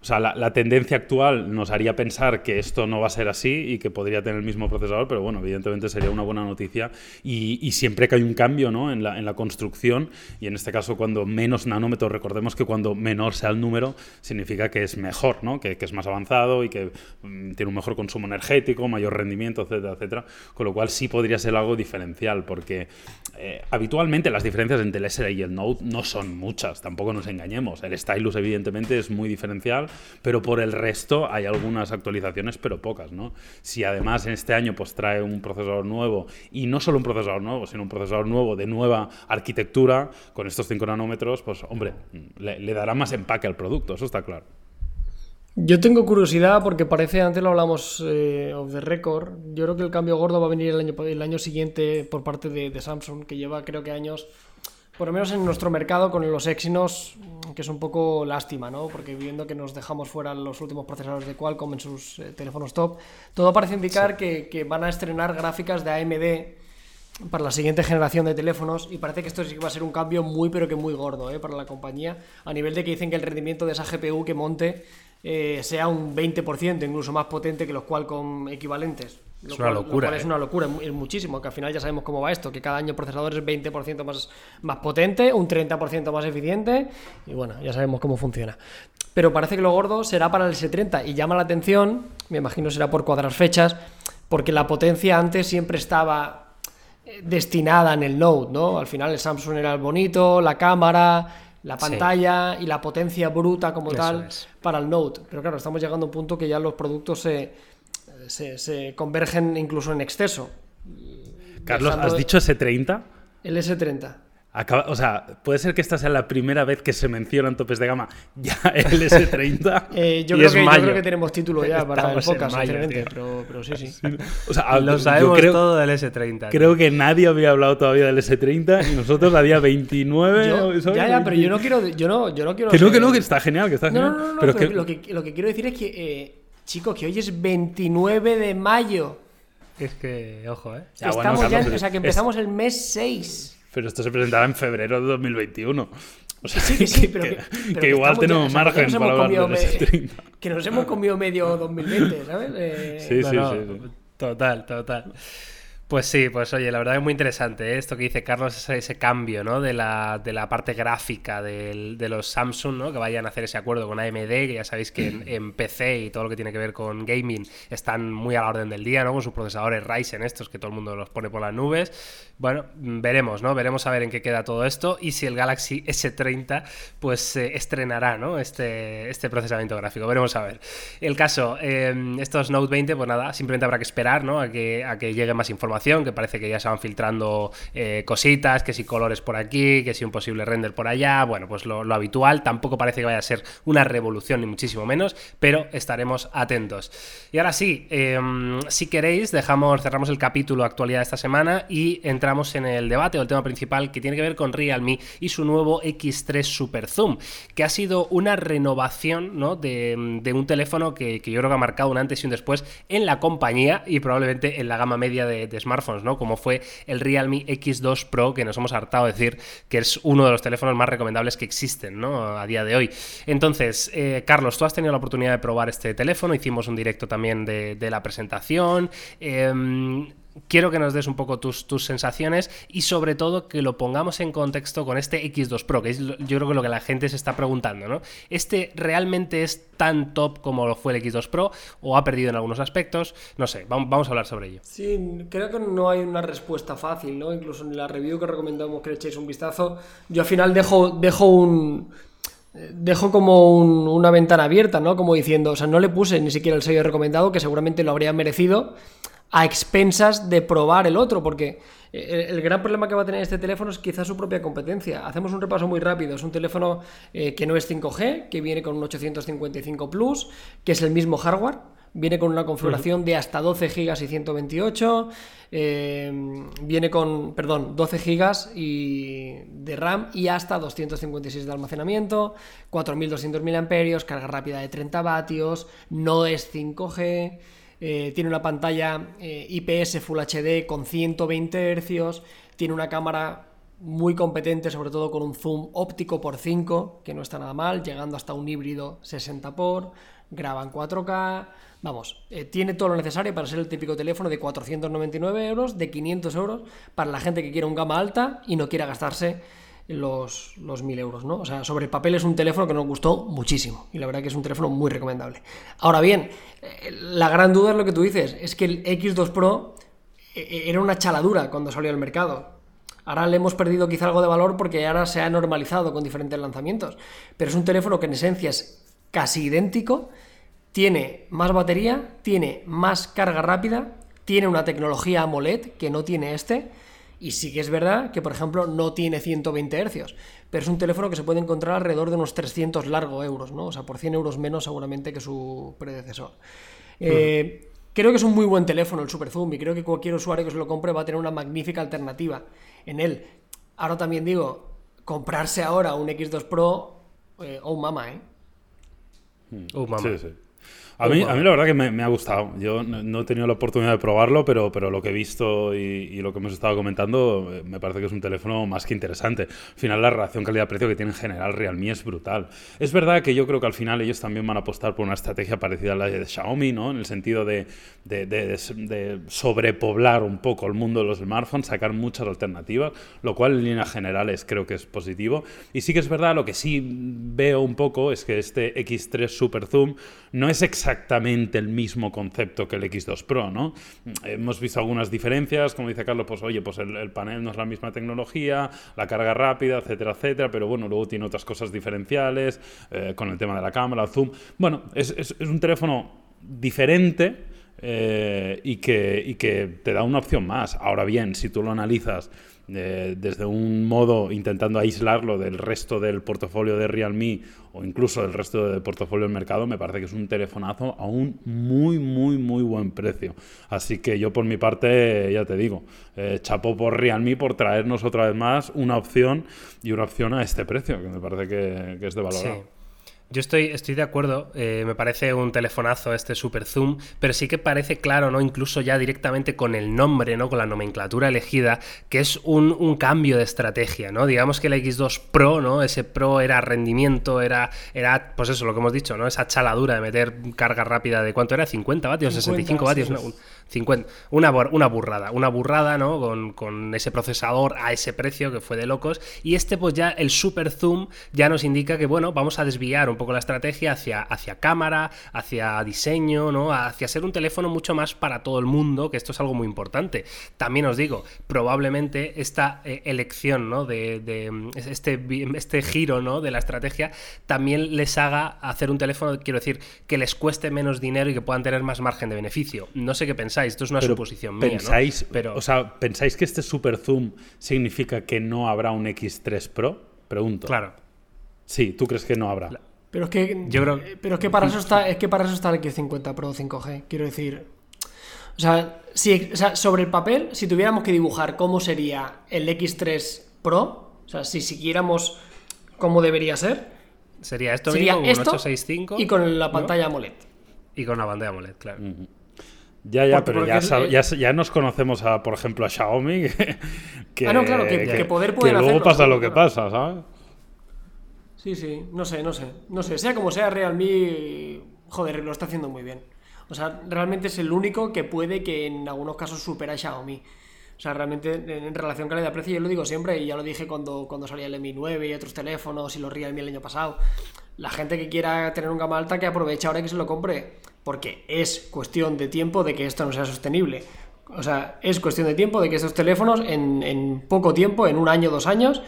o sea, la, tendencia actual nos haría pensar que esto no va a ser así y que podría tener el mismo procesador, pero bueno, evidentemente sería una buena noticia. Y, siempre que hay un cambio ¿no? en, la, en la construcción, y en este caso cuando menos nanómetros, recordemos que cuando menor sea el número, significa que es mejor, ¿no? que, que es más avanzado y que mm, tiene un mejor consumo energético, mayor rendimiento, etcétera, etcétera. Con lo cual sí podría ser algo diferencial, porque eh, habitualmente las diferencias entre el S y el Note no son muchas, tampoco nos engañemos. El stylus evidentemente es muy diferencial, pero por el resto hay algunas actualizaciones, pero pocas, ¿no? Si además en este año pues trae un procesador nuevo y no solo un procesador nuevo, sino un procesador nuevo de nueva arquitectura con estos 5 nanómetros, pues hombre, le, dará más empaque al producto, eso está claro. Yo tengo curiosidad porque parece, antes lo hablamos eh, of the record, yo creo que el cambio gordo va a venir el año, el año siguiente por parte de Samsung, que lleva creo que años, por lo menos en nuestro mercado, con los Exynos, que es un poco lástima, ¿no? Porque viendo que nos dejamos fuera los últimos procesadores de Qualcomm en sus eh, teléfonos top, todo parece indicar que, que van a estrenar gráficas de AMD para la siguiente generación de teléfonos y parece que esto sí que va a ser un cambio muy pero que muy gordo ¿eh? para la compañía a nivel de que dicen que el rendimiento de esa GPU que monte eh, sea un 20% incluso más potente que los Qualcomm equivalentes. Lo Es una cual- lo locura, Es ¿eh? una locura, es muchísimo, que al final ya sabemos cómo va esto, que cada año el procesador es 20% más, más potente, un 30% más eficiente, y bueno, ya sabemos cómo funciona. Pero parece que lo gordo será para el S30 y llama la atención, me imagino será por cuadrar fechas, porque la potencia antes siempre estaba eh, destinada en el Note, ¿no? Al final el Samsung era el bonito, la cámara, la Sí. pantalla y la potencia bruta como Eso tal es. para el Note. Pero claro, estamos llegando a un punto que ya los productos se, se, se convergen incluso en exceso. Carlos, ¿has de- dicho S30? El S30. Acaba- o sea, puede ser que esta sea la primera vez que se menciona en topes de gama ya el S30. Eh, yo, Y creo es que, yo mayo. creo que tenemos título ya para el Estamos en podcast, mayo, pero, pero sí, sí. O sea, Lo sabemos creo, todo del S30. creo que nadie había hablado todavía del S30 y nosotros a día 29. Yo- ¿sabes? ya, ya, pero yo no quiero, yo no, yo no quiero. Que no, que no, que está genial, que está No, genial. no, no, no, pero pero que- lo, que, lo que quiero decir es que, eh, chicos, que hoy es 29 de mayo. Es que, ojo, ¿eh? Ya, bueno, Estamos ya, Carlos, en- o sea, que es- empezamos el mes 6. Pero esto se presentará en febrero de 2021. O sea, Sí, que sí, pero que, que, pero que igual ya- tenemos o sea, que margen nos para hemos hablar comido del me- S30. Que nos hemos comido medio 2020, ¿sabes? Eh, Sí, No, sí, no, sí, sí. Total, total. Pues sí, pues oye, la verdad es muy interesante ¿eh? esto que dice Carlos, ese, cambio ¿no? de, la, de la parte gráfica de los Samsung, ¿no? que vayan a hacer ese acuerdo con AMD, que ya sabéis que en, en PC y todo lo que tiene que ver con gaming están muy a la orden del día, ¿no? con sus procesadores Ryzen estos que todo el mundo los pone por las nubes. Bueno, mm, veremos, ¿no? Veremos a ver en qué queda todo esto y si el Galaxy S30 pues eh, estrenará ¿no? este, este procesamiento gráfico. Veremos a ver. El caso, eh, estos Note 20, pues nada, simplemente habrá que esperar ¿no? a, que, a que llegue más información, que parece que ya se van filtrando eh, cositas, que si colores por aquí, que si un posible render por allá, bueno, pues lo, habitual, tampoco parece que vaya a ser una revolución ni muchísimo menos, pero estaremos atentos. Y ahora sí, eh, si queréis, dejamos, cerramos el capítulo actualidad de esta semana y entramos en el debate o el tema principal que tiene que ver con Realme y su nuevo X3 Super Zoom, que ha sido una renovación ¿no? de, un teléfono que, que yo creo que ha marcado un antes y un después en la compañía y probablemente en la gama media de, de smartphones, ¿no? Como fue el Realme X2 Pro, que nos hemos hartado de decir que es uno de los teléfonos más recomendables que existen, ¿no? A día de hoy. Entonces, eh, Carlos, tú has tenido la oportunidad de probar este teléfono, hicimos un directo también de, la presentación. em, quiero que nos des un poco tus, tus sensaciones y sobre todo que lo pongamos en contexto con este X2 Pro, que es yo creo que lo que la gente se está preguntando, ¿no? ¿Este realmente es tan top como lo fue el X2 Pro o ha perdido en algunos aspectos? No sé, vamos, a hablar sobre ello. Sí, creo que no hay una respuesta fácil, ¿no? Incluso en la review que recomendamos que le echéis un vistazo, yo al final dejo, dejo un. Dejo como un- una ventana abierta, ¿no? Como diciendo, o sea, no le puse ni siquiera el sello recomendado, que seguramente lo habría merecido, a expensas de probar el otro, porque eh, el, gran problema que va a tener este teléfono es quizás su propia competencia. Hacemos un repaso muy rápido. Es un teléfono eh, que no es 5G, que viene con un 855 Plus, que es el mismo hardware, Viene con una configuración de hasta 12 GB y 128. eh, viene con, perdón, 12 GB y de RAM y hasta 256 de almacenamiento. 4200 mAh, carga rápida de 30 vatios. No es 5G. Eh, tiene una pantalla eh, IPS Full HD con 120 Hz. Tiene una cámara muy competente, sobre todo con un zoom óptico por 5, que no está nada mal, llegando hasta un híbrido 60 por, graba en 4K, vamos, eh, tiene todo lo necesario para ser el típico teléfono de 499 euros, de 500 euros, para la gente que quiera un gama alta y no quiera gastarse los, los 1000 euros, ¿no? O sea, sobre el papel es un teléfono que nos gustó muchísimo y la verdad que es un teléfono muy recomendable. Ahora bien, eh, la gran duda es lo que tú dices, es que el X2 Pro eh, era una chaladura cuando salió al mercado. Ahora le hemos perdido quizá algo de valor porque ahora se ha normalizado con diferentes lanzamientos. Pero es un teléfono que en esencia es casi idéntico, tiene más batería, tiene más carga rápida, tiene una tecnología AMOLED que no tiene este Y sí que es verdad que, por ejemplo, no tiene 120 Hz, pero es un teléfono que se puede encontrar alrededor de unos 300 largo euros, ¿no? O sea, por 100 euros menos seguramente que su predecesor. Eh, creo que es un muy buen teléfono el Super Zoom y creo que cualquier usuario que se lo compre va a tener una magnífica alternativa en él. Ahora también digo, comprarse ahora un X2 Pro, eh, oh mama, ¿eh? Oh mama. Sí, sí. A mí, a mí la verdad que me, ha gustado. Yo no, he tenido la oportunidad de probarlo, pero, pero lo que he visto y, lo que hemos estado comentando eh, me parece que es un teléfono más que interesante. Al final la relación calidad-precio que tiene en general Realme es brutal. Es verdad que yo creo que al final ellos también van a apostar por una estrategia parecida a la de Xiaomi, ¿no? En el sentido de, de, de sobrepoblar un poco el mundo de los smartphones, sacar muchas alternativas, lo cual en líneas generales creo que es positivo. Y sí que es verdad, lo que sí veo un poco es que este X3 Super Zoom no es exactamente exactamente el mismo concepto que el X2 Pro, ¿no? Hemos visto algunas diferencias, como dice Carlos, pues oye, pues el, panel no es la misma tecnología, la carga rápida, etcétera, etcétera, pero bueno, luego tiene otras cosas diferenciales, eh, con el tema de la cámara, el zoom. Bueno, es, un teléfono diferente eh, y, que, y que te da una opción más. Ahora bien, si tú lo analizas desde un modo intentando aislarlo del resto del portafolio de Realme o incluso del resto del portafolio del mercado, me parece que es un telefonazo a un muy, muy, muy buen precio. Así que yo por mi parte, ya te digo, eh, chapo por Realme por traernos otra vez más una opción y una opción a este precio, que me parece que, es de valor. Yo estoy, estoy de acuerdo, eh, me parece un telefonazo este Super Zoom, pero sí que parece claro, ¿no? Incluso ya directamente con el nombre, ¿no? Con la nomenclatura elegida, que es un, cambio de estrategia, ¿no? Digamos que el X2 Pro, ¿no? Ese Pro era rendimiento, era, era, pues eso, lo que hemos dicho, ¿no? Esa chaladura de meter carga rápida de cuánto era, 50 vatios, 65 vatios, 50, una, una burrada, una burrada, ¿no? Con, con ese procesador a ese precio que fue de locos. Y este, pues ya el Super Zoom ya nos indica que, bueno, vamos a desviar un poco la estrategia hacia, hacia cámara, hacia diseño, ¿no? Hacia ser un teléfono mucho más para todo el mundo, que esto es algo muy importante. También os digo, probablemente esta eh, elección, ¿no? De, este, este giro, ¿no? De la estrategia también les haga hacer un teléfono, quiero decir, que les cueste menos dinero y que puedan tener más margen de beneficio. No sé qué pensáis, esto es una suposición mía, pensáis, Pero... O sea, ¿pensáis que este super zoom significa que no habrá un X3 Pro? Pregunto. Claro. Sí, ¿tú crees que no habrá? Pero es que, Yo creo... pero es que para eso está, es que para eso está el X50 Pro 5G, quiero decir. O sea, si, sobre el papel, si tuviéramos que dibujar cómo sería el X3 Pro, o sea, si siguiéramos cómo debería ser, sería esto sería mismo, esto 865, y con la pantalla AMOLED. Y con la pantalla AMOLED, claro. Ya, ya, pero ya, ya, nos conocemos, a, por ejemplo, a Xiaomi. Que, ah, no, claro, que, poder puede que luego pasa lo que pasa, ¿sabes? Sí, sí, no sé, no sé. No sé, sea como sea, Realme, joder, lo está haciendo muy bien. O sea, realmente es el único que puede que en algunos casos supera a Xiaomi. O sea, realmente en, relación calidad-precio, yo lo digo siempre, y ya lo dije cuando, cuando salía el Mi 9 y otros teléfonos y los Realme el año pasado. La gente que quiera tener un gama alta, que aproveche ahora que se lo compre. Porque es cuestión de tiempo de que esto no sea sostenible. O sea, es cuestión de tiempo de que estos teléfonos en, en poco tiempo, en un año, dos años,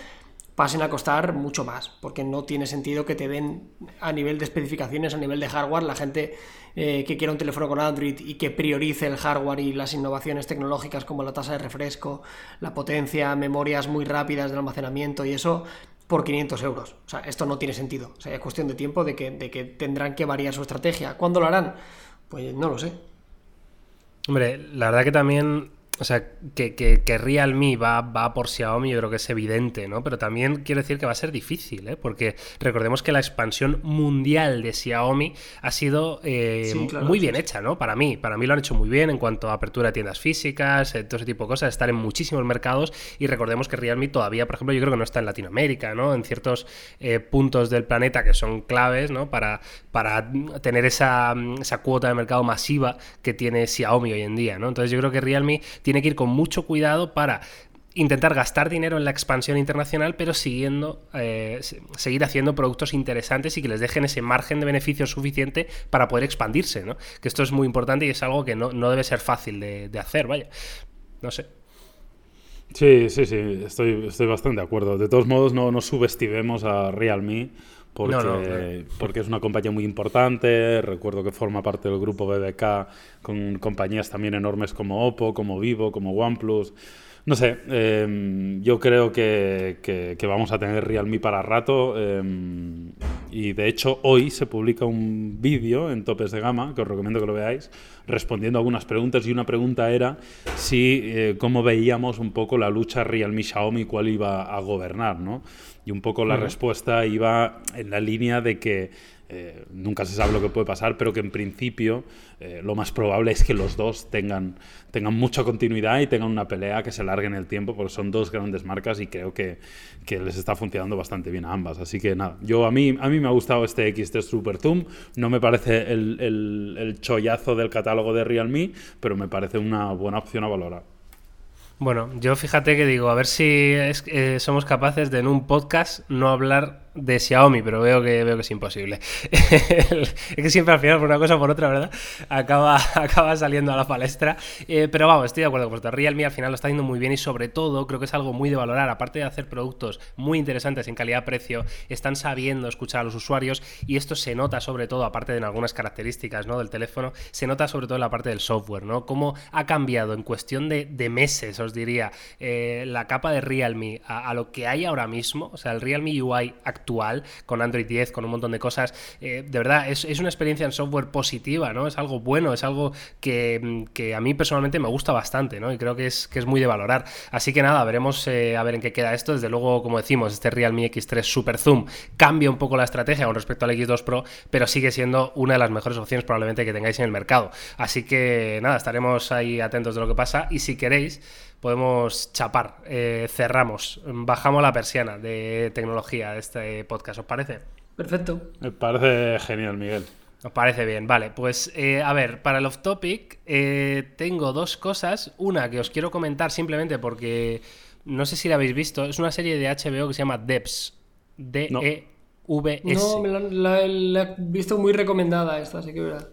pasen a costar mucho más, porque no tiene sentido que te den a nivel de especificaciones, a nivel de hardware, la gente eh, que quiera un teléfono con Android y que priorice el hardware y las innovaciones tecnológicas como la tasa de refresco, la potencia, memorias muy rápidas de almacenamiento y eso por 500 euros. O sea, esto no tiene sentido. O sea, es cuestión de tiempo de que, de que tendrán que variar su estrategia. ¿Cuándo lo harán? Pues no lo sé. Hombre, la verdad que también o sea, que, que, Realme va, va, por Xiaomi, yo creo que es evidente, ¿no? Pero también quiero decir que va a ser difícil, ¿eh? Porque recordemos que la expansión mundial de Xiaomi ha sido eh, muy bien hecha, ¿no? Para mí, para mí lo han hecho muy bien en cuanto a apertura de tiendas físicas, eh, todo ese tipo de cosas, estar en muchísimos mercados y recordemos que Realme todavía, por ejemplo, yo creo que no está en Latinoamérica, ¿no? En ciertos eh, puntos del planeta que son claves, ¿no? Para, para tener esa, esa cuota de mercado masiva que tiene Xiaomi hoy en día, ¿no? Entonces yo creo que Realme tiene que ir con mucho cuidado para intentar gastar dinero en la expansión internacional, pero siguiendo, eh, seguir haciendo productos interesantes y que les dejen ese margen de beneficio suficiente para poder expandirse, ¿no? Que esto es muy importante y es algo que no, debe ser fácil de, hacer, vaya. No sé. Sí, sí, sí, estoy, estoy bastante de acuerdo. De todos modos, no, no subestimemos a Realme porque, porque es una compañía muy importante. Recuerdo que forma parte del grupo BBK con compañías también enormes como Oppo, como Vivo, como OnePlus. No sé, em, yo creo que, vamos a tener Realme para rato em, y de hecho hoy se publica un vídeo en Topes de Gama, que os recomiendo que lo veáis, respondiendo a algunas preguntas y una pregunta era si eh, cómo veíamos un poco la lucha Realme-Xiaomi, cuál iba a gobernar, ¿no? Y un poco la respuesta iba en la línea de que eh, nunca se sabe lo que puede pasar, pero que en principio eh, lo más probable es que los dos tengan, tengan mucha continuidad y tengan una pelea que se largue en el tiempo, porque son dos grandes marcas y creo que, les está funcionando bastante bien a ambas. Así que nada, yo a mí, a mí me ha gustado este X3 Super Zoom, no me parece el, el, el chollazo del catálogo de Realme, pero me parece una buena opción a valorar. Bueno, yo fíjate que digo, a ver si eh, somos capaces de en un podcast no hablar de Xiaomi, pero veo que veo que es imposible. es que siempre al final, por una cosa o por otra, ¿verdad? Acaba, acaba saliendo a la palestra. Eh, pero vamos, estoy de acuerdo con vosotros. Realme al final lo está haciendo muy bien y sobre todo creo que es algo muy de valorar. Aparte de hacer productos muy interesantes en calidad-precio, están sabiendo escuchar a los usuarios y esto se nota sobre todo, aparte de algunas características ¿no? del teléfono, se nota sobre todo en la parte del software, ¿no? Cómo ha cambiado en cuestión de, meses, os diría, eh, la capa de Realme a, a lo que hay ahora mismo, o sea, el Realme UI actual con Android 10, con un montón de cosas. Eh, de verdad, es, una experiencia en software positiva, ¿no? Es algo bueno, es algo que, a mí personalmente me gusta bastante, ¿no? Y creo que es, que es muy de valorar. Así que nada, veremos eh, a ver en qué queda esto. Desde luego, como decimos, este Realme X3 Super Zoom cambia un poco la estrategia con respecto al X2 Pro, pero sigue siendo una de las mejores opciones probablemente que tengáis en el mercado. Así que nada, estaremos ahí atentos de lo que pasa y si queréis podemos chapar, eh, cerramos, bajamos la persiana de tecnología de este podcast, ¿os parece? Perfecto. Me parece genial, Miguel. Os parece bien, vale. Pues eh, a ver, para el off topic eh, tengo dos cosas. Una que os quiero comentar simplemente porque no sé si la habéis visto. Es una serie de HBO que se llama Devs. D-E-V-S. No, la, he visto muy recomendada esta, así que verdad.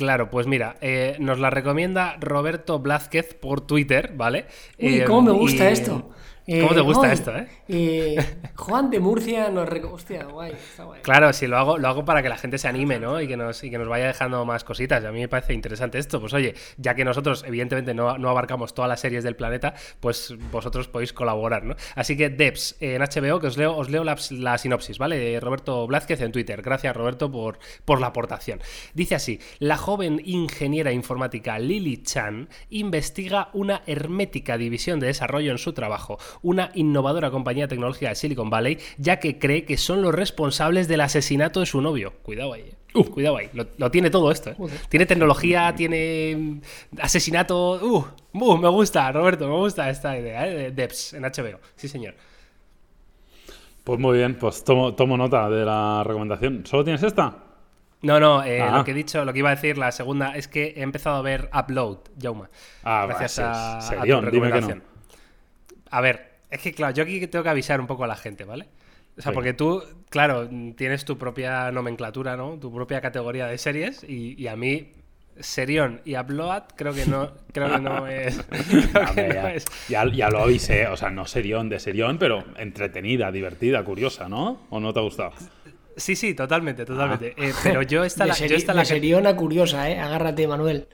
Claro, pues mira, eh, nos la recomienda Roberto Blázquez por Twitter, ¿vale? Uy, cómo me gusta esto. ¿Cómo te gusta esto, eh? eh? Juan de Murcia nos Hostia, guay, está guay. Claro, sí, lo hago, lo hago para que la gente se anime, ¿no? Y que, nos, y que nos vaya dejando más cositas. A mí me parece interesante esto. Pues oye, ya que nosotros, evidentemente, no, no abarcamos todas las series del planeta, pues vosotros podéis colaborar, ¿no? Así que Devs en HBO, que os leo, os leo la, la sinopsis, ¿vale? Roberto Blázquez en Twitter. Gracias, Roberto, por, por la aportación. Dice así: La joven ingeniera informática Lily Chan investiga una hermética división de desarrollo en su trabajo una innovadora compañía tecnológica de Silicon Valley, ya que cree que son los responsables del asesinato de su novio. Cuidado ahí. Uh, cuidado ahí, lo, tiene todo esto. ¿eh? Tiene tecnología, tiene mm, asesinato. Uh, uh, me gusta, Roberto, me gusta esta idea ¿eh? de Debs en HBO. Sí, señor. Pues muy bien, pues tomo, tomo nota de la recomendación. ¿Solo tienes esta? No, no, eh, lo ah. que he dicho, lo que iba a decir, la segunda, es que he empezado a ver Upload, Jauma. Ah, gracias a, a tu recomendación. A ver, es que, claro, yo aquí tengo que avisar un poco a la gente, ¿vale? O sea, porque tú, claro, tienes tu propia nomenclatura, ¿no? Tu propia categoría de series y, a mí Serión y Upload creo que no, creo que no es. ya, lo avisé, o sea, no Serión de Serión, pero entretenida, divertida, curiosa, ¿no? ¿O no te ha gustado? Sí, sí, totalmente, totalmente. Ah. Eh, pero yo esta la, yo esta la Seriona curiosa, ¿eh? Agárrate, Manuel.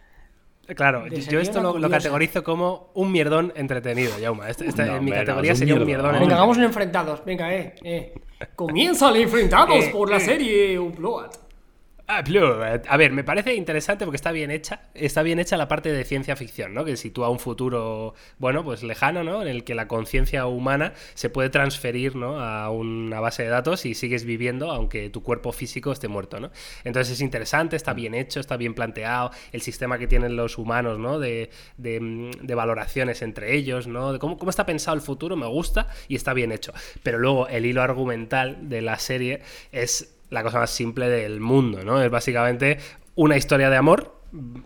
Claro, yo esto lo, categorizo como un mierdón entretenido, Yauma. Este, este, en mi categoría sería un mierdón. Venga, hagamos un enfrentados. Venga, eh. eh. Comienza el enfrentados eh, por la eh. serie Upload. Ah, a ver, me parece interesante porque está bien hecha. Está bien hecha la parte de ciencia ficción, ¿no? Que sitúa un futuro, bueno, pues lejano, ¿no? En el que la conciencia humana se puede transferir, ¿no? A una base de datos y sigues viviendo aunque tu cuerpo físico esté muerto, ¿no? Entonces es interesante, está bien hecho, está bien planteado. El sistema que tienen los humanos, ¿no? De, de, valoraciones entre ellos, ¿no? De cómo está pensado el futuro, me gusta y está bien hecho. Pero luego el hilo argumental de la serie es la cosa más simple del mundo, ¿no? Es básicamente una historia de amor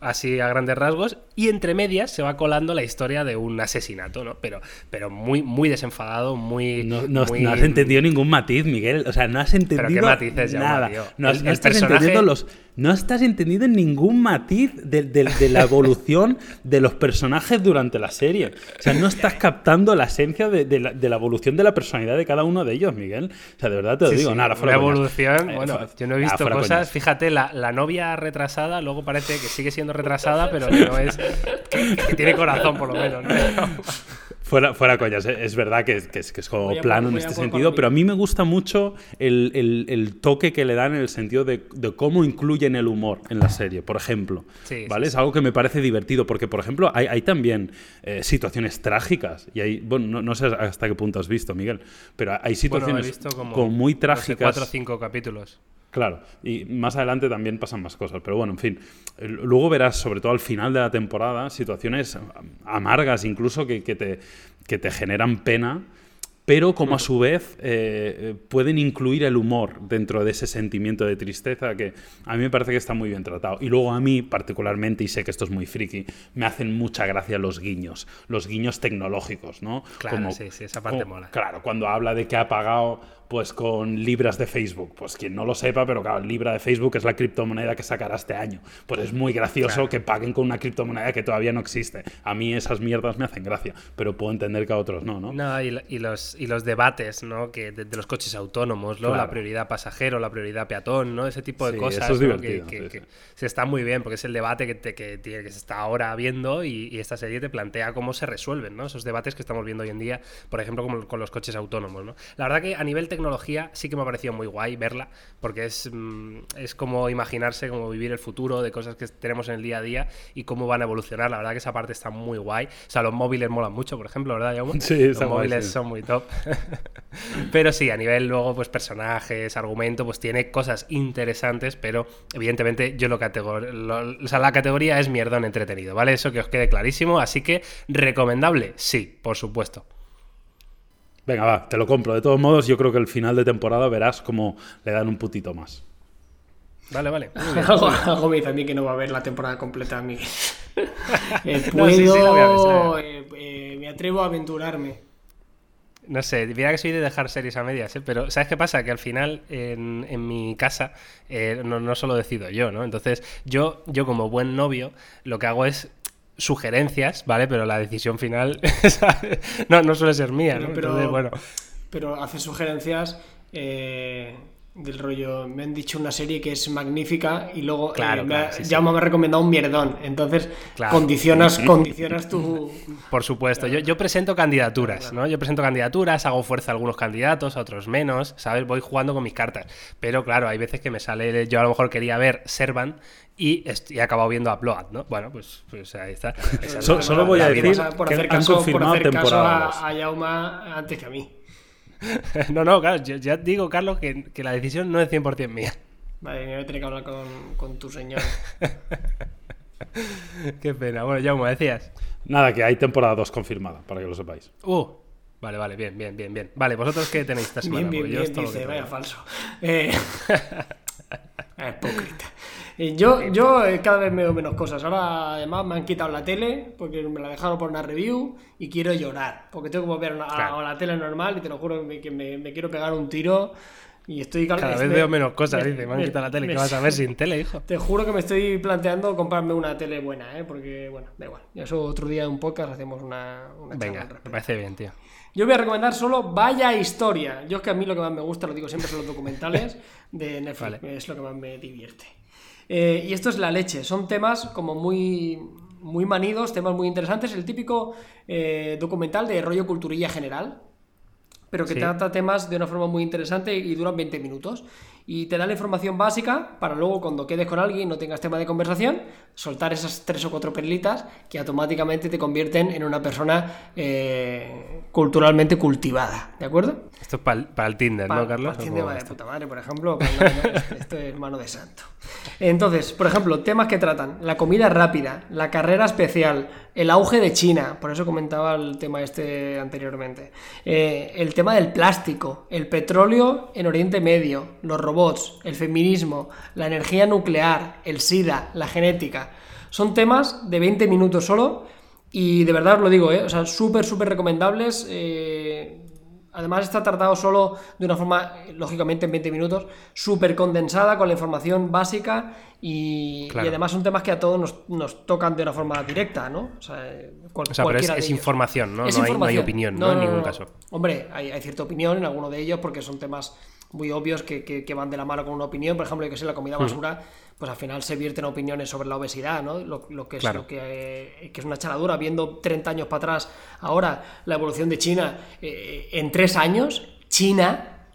así a grandes rasgos, y entre medias se va colando la historia de un asesinato, ¿no? Pero, pero muy, muy desenfadado, muy no, no, has entendido ningún matiz, Miguel. O sea, no has entendido ¿Pero qué matices, nada. No, estás entendiendo los, no estás entendiendo ningún matiz de, la evolución de los personajes durante la serie. O sea, no estás captando la esencia de, la, evolución de la personalidad de cada uno de ellos, Miguel. O sea, de verdad te lo digo. nada, la evolución, eh, bueno, yo no he visto cosas. Fíjate, la, la novia retrasada, luego parece que sigue siendo retrasada, pero no es. Que, tiene corazón, por lo menos. Fuera, fuera coñas, eh, es verdad que, que es, que es como Voy a plano por- en este sentido, pero a mí me gusta mucho el, el- el toque que le dan en el sentido de, de cómo incluyen el humor en la serie, por ejemplo. Sí, ¿Vale? sí, Es algo que me parece divertido, porque, por ejemplo, hay, hay también eh, situaciones trágicas, y hay, bueno, no, no sé hasta qué punto has visto, Miguel, pero hay Bueno, situaciones visto como, como muy no sé, trágicas. cuatro o cinco capítulos. Claro, y más adelante también pasan más cosas, pero bueno, en fin. Luego verás, sobre todo al final de la temporada, situaciones amargas incluso que, que te, que te generan pena, pero como a su vez eh, pueden incluir el humor dentro de ese sentimiento de tristeza que a mí me parece que está muy bien tratado. Y luego a mí particularmente, y sé que esto es muy friki, me hacen mucha gracia los guiños, los guiños tecnológicos, ¿no? Claro, sí, sí, esa parte como- mola. Claro, cuando habla de que ha pagado pues con libras de Facebook. Pues quien no lo sepa, pero claro, libra de Facebook es la criptomoneda que sacará este año. Pues es muy gracioso Claro. que paguen con una criptomoneda que todavía no existe. A mí esas mierdas me hacen gracia, pero puedo entender que a otros no, ¿no? No, y, lo- y los, y los debates, ¿no? Que de, de los coches autónomos, ¿no? Claro. La prioridad pasajero, la prioridad peatón, ¿no? Ese tipo de Sí, cosas. eso es ¿no? divertido, Que, que- sí, que sí. se está muy bien, porque es el debate que, te- que, tiene- que se está ahora viendo y, y esta serie te plantea cómo se resuelven, ¿no? Esos debates que estamos viendo hoy en día, por ejemplo, como con los coches autónomos, ¿no? La verdad que a nivel tecnología sí que me ha parecido muy guay verla, porque es, mm, es como imaginarse, como vivir el futuro de cosas que tenemos en el día a día y cómo van a evolucionar. La verdad que esa parte está muy guay. O sea, los móviles molan mucho, por ejemplo, ¿verdad, Jaume? Sí, los móviles sí. son muy top. pero sí, a nivel luego, pues personajes, argumento, pues tiene cosas interesantes, pero evidentemente yo lo categor lo- o sea, la categoría es mierdón entretenido, ¿vale? Eso que os quede clarísimo. Así que, ¿recomendable? Sí, por supuesto. Venga, va, te lo compro. De todos modos, yo creo que el final de temporada verás cómo le dan un putito más. Vale, vale. Algo, algo me dice a mí que no va a ver la temporada completa. Eh, No, sí, sí, la voy a ver, la puedo, voy a eh, eh, me atrevo a aventurarme. No sé, mira que soy de dejar series a medias, ¿eh? pero ¿sabes qué pasa? Que al final en, en mi casa eh, no, no solo decido yo, ¿no? Entonces yo, yo como buen novio lo que hago es sugerencias, ¿vale? Pero la decisión final no, no suele ser mía, ¿no? Pero- pero- Entonces, bueno, Pero hace sugerencias eh, del rollo. Me han dicho una serie que es magnífica y luego eh, Claro, me sí, ya me ha recomendado un mierdón. Entonces Claro. condicionas, condicionas tu. por supuesto, yo, yo presento candidaturas, ¿no? Yo presento candidaturas, hago fuerza a algunos candidatos, a otros menos, ¿sabes? Voy jugando con mis cartas. Pero claro, hay veces que me sale, yo a lo mejor quería ver Servant y, he acabado viendo Upload, ¿no? Bueno, pues, pues ahí está. Esa solo voy a decir. Por, hacer han caso, por hacer caso a, a Yauma antes que a mí. No, no, claro, yo ya digo, Carlos, que, que la decisión no es 100% mía. Vale, me voy a tener que hablar con, con tu señor. Qué pena. Bueno, Jaume, decías. Nada, que hay temporada 2 confirmada, para que lo sepáis. Uh, vale, vale, bien, bien, bien, bien. Vale, ¿vosotros qué tenéis esta semana? Bien, bien, yo bien, dice, vaya falso. Eh, hipócrita. Eh, yo yo eh, cada vez veo menos cosas. Ahora además me han quitado la tele porque me la dejaron por una review y quiero llorar. Porque tengo que volver a, una- a la tele normal y te lo juro que me, que me- me quiero pegar un tiro y estoy Cada me- vez veo menos cosas, me- dice. Me han me- quitado la tele. ¿Qué vas a ver sin tele, hijo? Te juro que me estoy planteando comprarme una tele buena, ¿eh? porque bueno, da igual. Ya eso otro día en un podcast hacemos una, una Venga, me parece bien, tío. Yo voy a recomendar solo Vaya Historia. Yo es que a mí lo que más me gusta, lo digo siempre, son los documentales de Netflix. Vale. Es lo que más me divierte. Eh, y esto es la leche. Son temas como muy, muy manidos, temas muy interesantes. El típico eh, documental de rollo culturilla general, pero que Sí. trata temas de una forma muy interesante y duran 20 minutos. Y te da la información básica para luego cuando quedes con alguien y no tengas tema de conversación, soltar esas tres o cuatro perlitas que automáticamente te convierten en una persona eh, culturalmente cultivada. ¿De acuerdo? Esto es para el Tinder, Pa- ¿no, Carlos? pa' ¿O Tinder de puta madre, por ejemplo. Esto es mano de santo. Entonces, por ejemplo, temas que tratan: la comida rápida, la carrera especial, el auge de China. Por eso comentaba el tema este anteriormente. eh, el tema del plástico, el petróleo en Oriente Medio, los robots, el feminismo, la energía nuclear, el SIDA, la genética. Son temas de 20 minutos solo. Y de verdad os lo digo, ¿eh? O sea, súper, súper recomendables. eh, Además está tratado solo de una forma, eh, lógicamente en 20 minutos, súper condensada, con la información básica y, Claro. y además son temas que a todos nos, nos tocan de una forma directa, ¿no? O sea, eh, cual- O sea, pero es, información, ¿no? Es no, hay, no hay información. opinión, ¿no? en ningún caso. Hombre, hay, hay cierta opinión en alguno de ellos porque son temas muy obvios que, que- que van de la mano con una opinión. Por ejemplo, yo que sé, la comida Hmm. basura, pues al final se vierten opiniones sobre la obesidad, ¿no? Lo, que es lo que, eh, que, es una chaladura. Viendo 30 años para atrás, ahora la evolución de China, eh, en tres años, China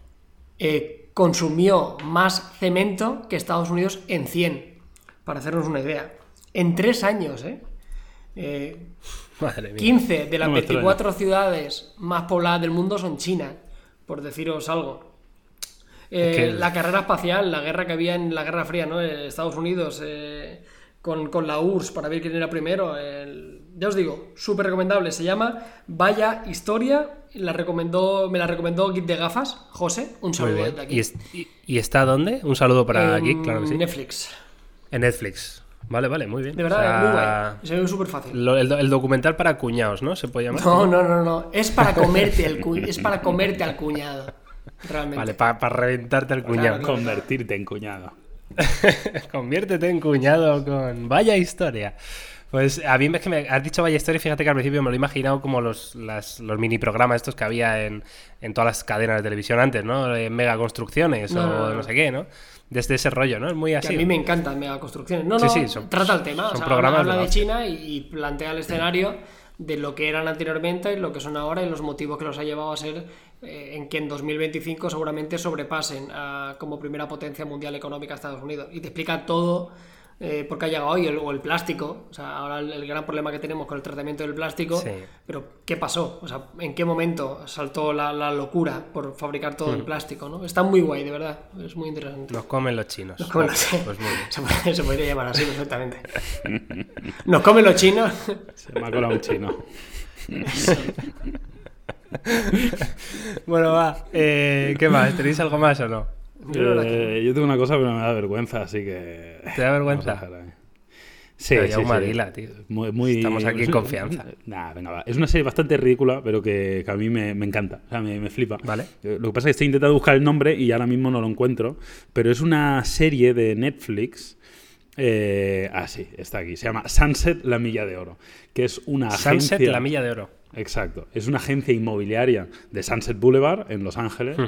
eh, consumió más cemento que Estados Unidos en 100, para hacernos una idea. En tres años, ¿eh? 15 de las 24 ciudades más pobladas del mundo son China, por deciros algo. Eh, la carrera espacial, la guerra que había en la Guerra Fría, ¿no? Estados Unidos eh, con, la URSS para ver quién era primero. ya os digo, súper recomendable. Se llama Vaya Historia. La recomendó, me la recomendó Git de Gafas, José. Un saludo de aquí. ¿Y, está dónde? Un saludo para Geek, claro que sí. Netflix. En Netflix. Vale, vale, muy bien. De verdad, es muy guay. Se ve súper fácil. el, documental para cuñados, ¿no? ¿Se puede llamar? No, no, no, no. Es para comerte, el es para comerte al cuñado. Vale, para reventarte al cuñado. Convertirte en cuñado. Conviértete en cuñado con. Vaya historia. Pues a mí es que me has dicho vaya historia, fíjate que al principio me lo he imaginado como los, los mini programas estos que había en, todas las cadenas de televisión antes, ¿no? En mega construcciones o no sé qué, ¿no? Desde ese rollo, ¿no? Es muy así. a mí me encantan mega construcciones. No, no, sí, trata el tema. Son programas habla de, China y, plantea el escenario de lo que eran anteriormente y lo que son ahora y los motivos que los ha llevado a ser en que en 2025 seguramente sobrepasen como primera potencia mundial económica a Estados Unidos. Y te explica todo eh, porque ha llegado hoy, o el plástico. O sea, ahora el, gran problema que tenemos con el tratamiento del plástico. Pero, ¿qué pasó? O sea, ¿en qué momento saltó la, locura por fabricar todo el mm. plástico? ¿no? Está muy guay, de verdad. Es muy interesante. Nos comen los chinos. Nos comen los pues Se, se, podría llamar así perfectamente. Nos comen los chinos. Se me ha colado un chino. bueno, va. Eh, ¿Qué más? ¿Tenéis algo más o no? Eh, yo tengo una cosa, pero me da vergüenza, así que. ¿Te da vergüenza? Sí, sí, sí. tío. Muy, Estamos aquí en confianza. Nah, venga, va. Es una serie bastante ridícula, pero que, a mí me, encanta. O sea, me, flipa. Vale. Eh, lo que pasa es que estoy intentando buscar el nombre y ahora mismo no lo encuentro. Pero es una serie de Netflix. Eh, ah, sí, está aquí. Se llama Sunset La Milla de Oro. Que es una Sunset La Milla de Oro. Exacto. Es una agencia inmobiliaria de Sunset Boulevard, en Los Ángeles,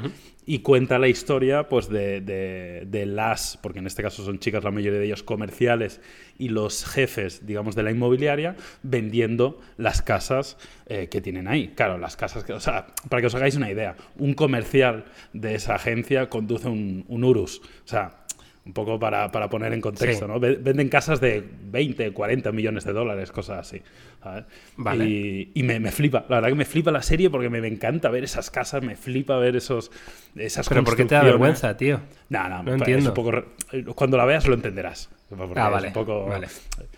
y cuenta la historia pues, de, las, porque en este caso son chicas, la mayoría de ellos comerciales, y los jefes, digamos, de la inmobiliaria, vendiendo las casas eh, que tienen ahí. Claro, las casas que, o sea, para que os hagáis una idea, un comercial de esa agencia conduce un, un Urus. O sea, un poco para, poner en contexto, ¿no? Venden casas de 20, 40 millones de dólares, cosas así. Vale. Y, me, flipa, la verdad que me flipa la serie porque me, encanta ver esas casas, me flipa ver esos, esas ¿Pero por qué te da vergüenza, tío? No, no, no entiendo. cuando la veas lo entenderás. ah, vale, un poco, vale.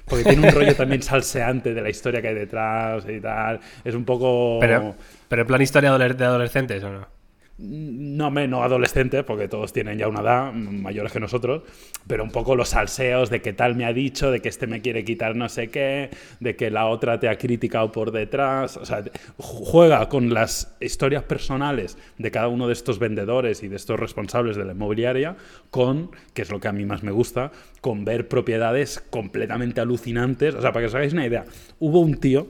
Porque tiene un rollo también salseante de la historia que hay detrás y tal. Es un poco... Pero, pero en plan historia de adolescentes, ¿o no? No menos adolescentes, porque todos tienen ya una edad, mayores que nosotros, pero un poco los salseos de que tal me ha dicho, de que este me quiere quitar no sé qué, de que la otra te ha criticado por detrás. O sea, juega con las historias personales de cada uno de estos vendedores y de estos responsables de la inmobiliaria, con, que es lo que a mí más me gusta, con ver propiedades completamente alucinantes. O sea, para que os hagáis una idea, hubo un tío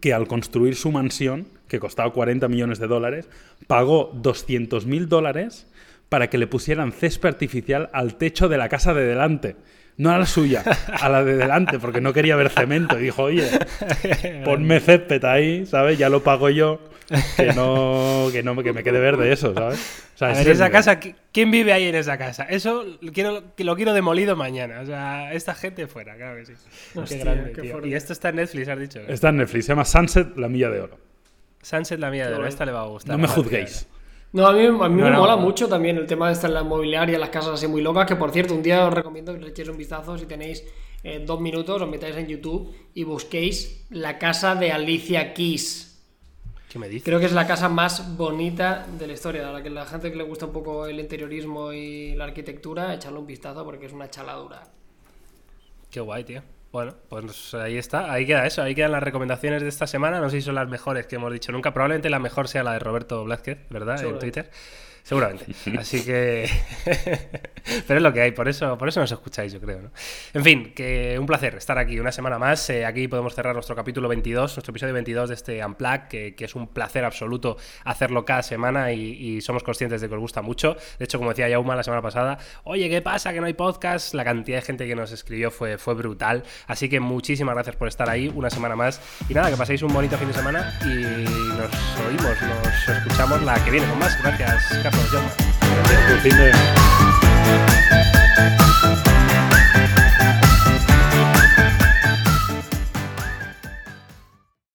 que al construir su mansión, que costaba 40 millones de dólares, pagó 200 mil dólares para que le pusieran césped artificial al techo de la casa de delante. No a la suya, a la de delante, porque no quería ver cemento. Y dijo, oye, ponme césped ahí, ¿sabes? Ya lo pago yo, que no, que no que me quede verde eso, ¿sabes? O sea, esa casa, ¿quién vive ahí en esa casa? Eso quiero, lo quiero demolido mañana. O sea, esta gente fuera, claro que sí. qué grande, tío. Y esto está en Netflix, has dicho. Está en Netflix, se llama Sunset, la milla de oro. Sunset, la milla de oro, esta le va a gustar. No me juzguéis. No, a mí, a mí me mola mucho también el tema de estar en la inmobiliaria, las casas así muy locas, que por cierto, un día os recomiendo que le echéis un vistazo si tenéis eh, dos minutos, os metáis en YouTube y busquéis la casa de Alicia Keys. ¿Qué me dices? Creo que es la casa más bonita de la historia. A la que la gente que le gusta un poco el interiorismo y la arquitectura, echarle un vistazo porque es una chaladura. Qué guay, tío. Bueno, pues ahí está, ahí queda eso, ahí quedan las recomendaciones de esta semana, no sé si son las mejores que hemos dicho nunca, probablemente la mejor sea la de Roberto Blázquez, ¿verdad? En Twitter. Seguramente. Así que. Pero es lo que hay, por eso, por eso nos escucháis, yo creo. ¿no? En fin, que un placer estar aquí una semana más. Eh, aquí podemos cerrar nuestro capítulo 22, nuestro episodio 22 de este Unplug, que, es un placer absoluto hacerlo cada semana y, somos conscientes de que os gusta mucho. De hecho, como decía Yauma la semana pasada, oye, ¿qué pasa? Que no hay podcast. La cantidad de gente que nos escribió fue, fue brutal. Así que muchísimas gracias por estar ahí una semana más. Y nada, que paséis un bonito fin de semana y nos oímos, nos escuchamos la que viene con más. Gracias. ¿cómo se?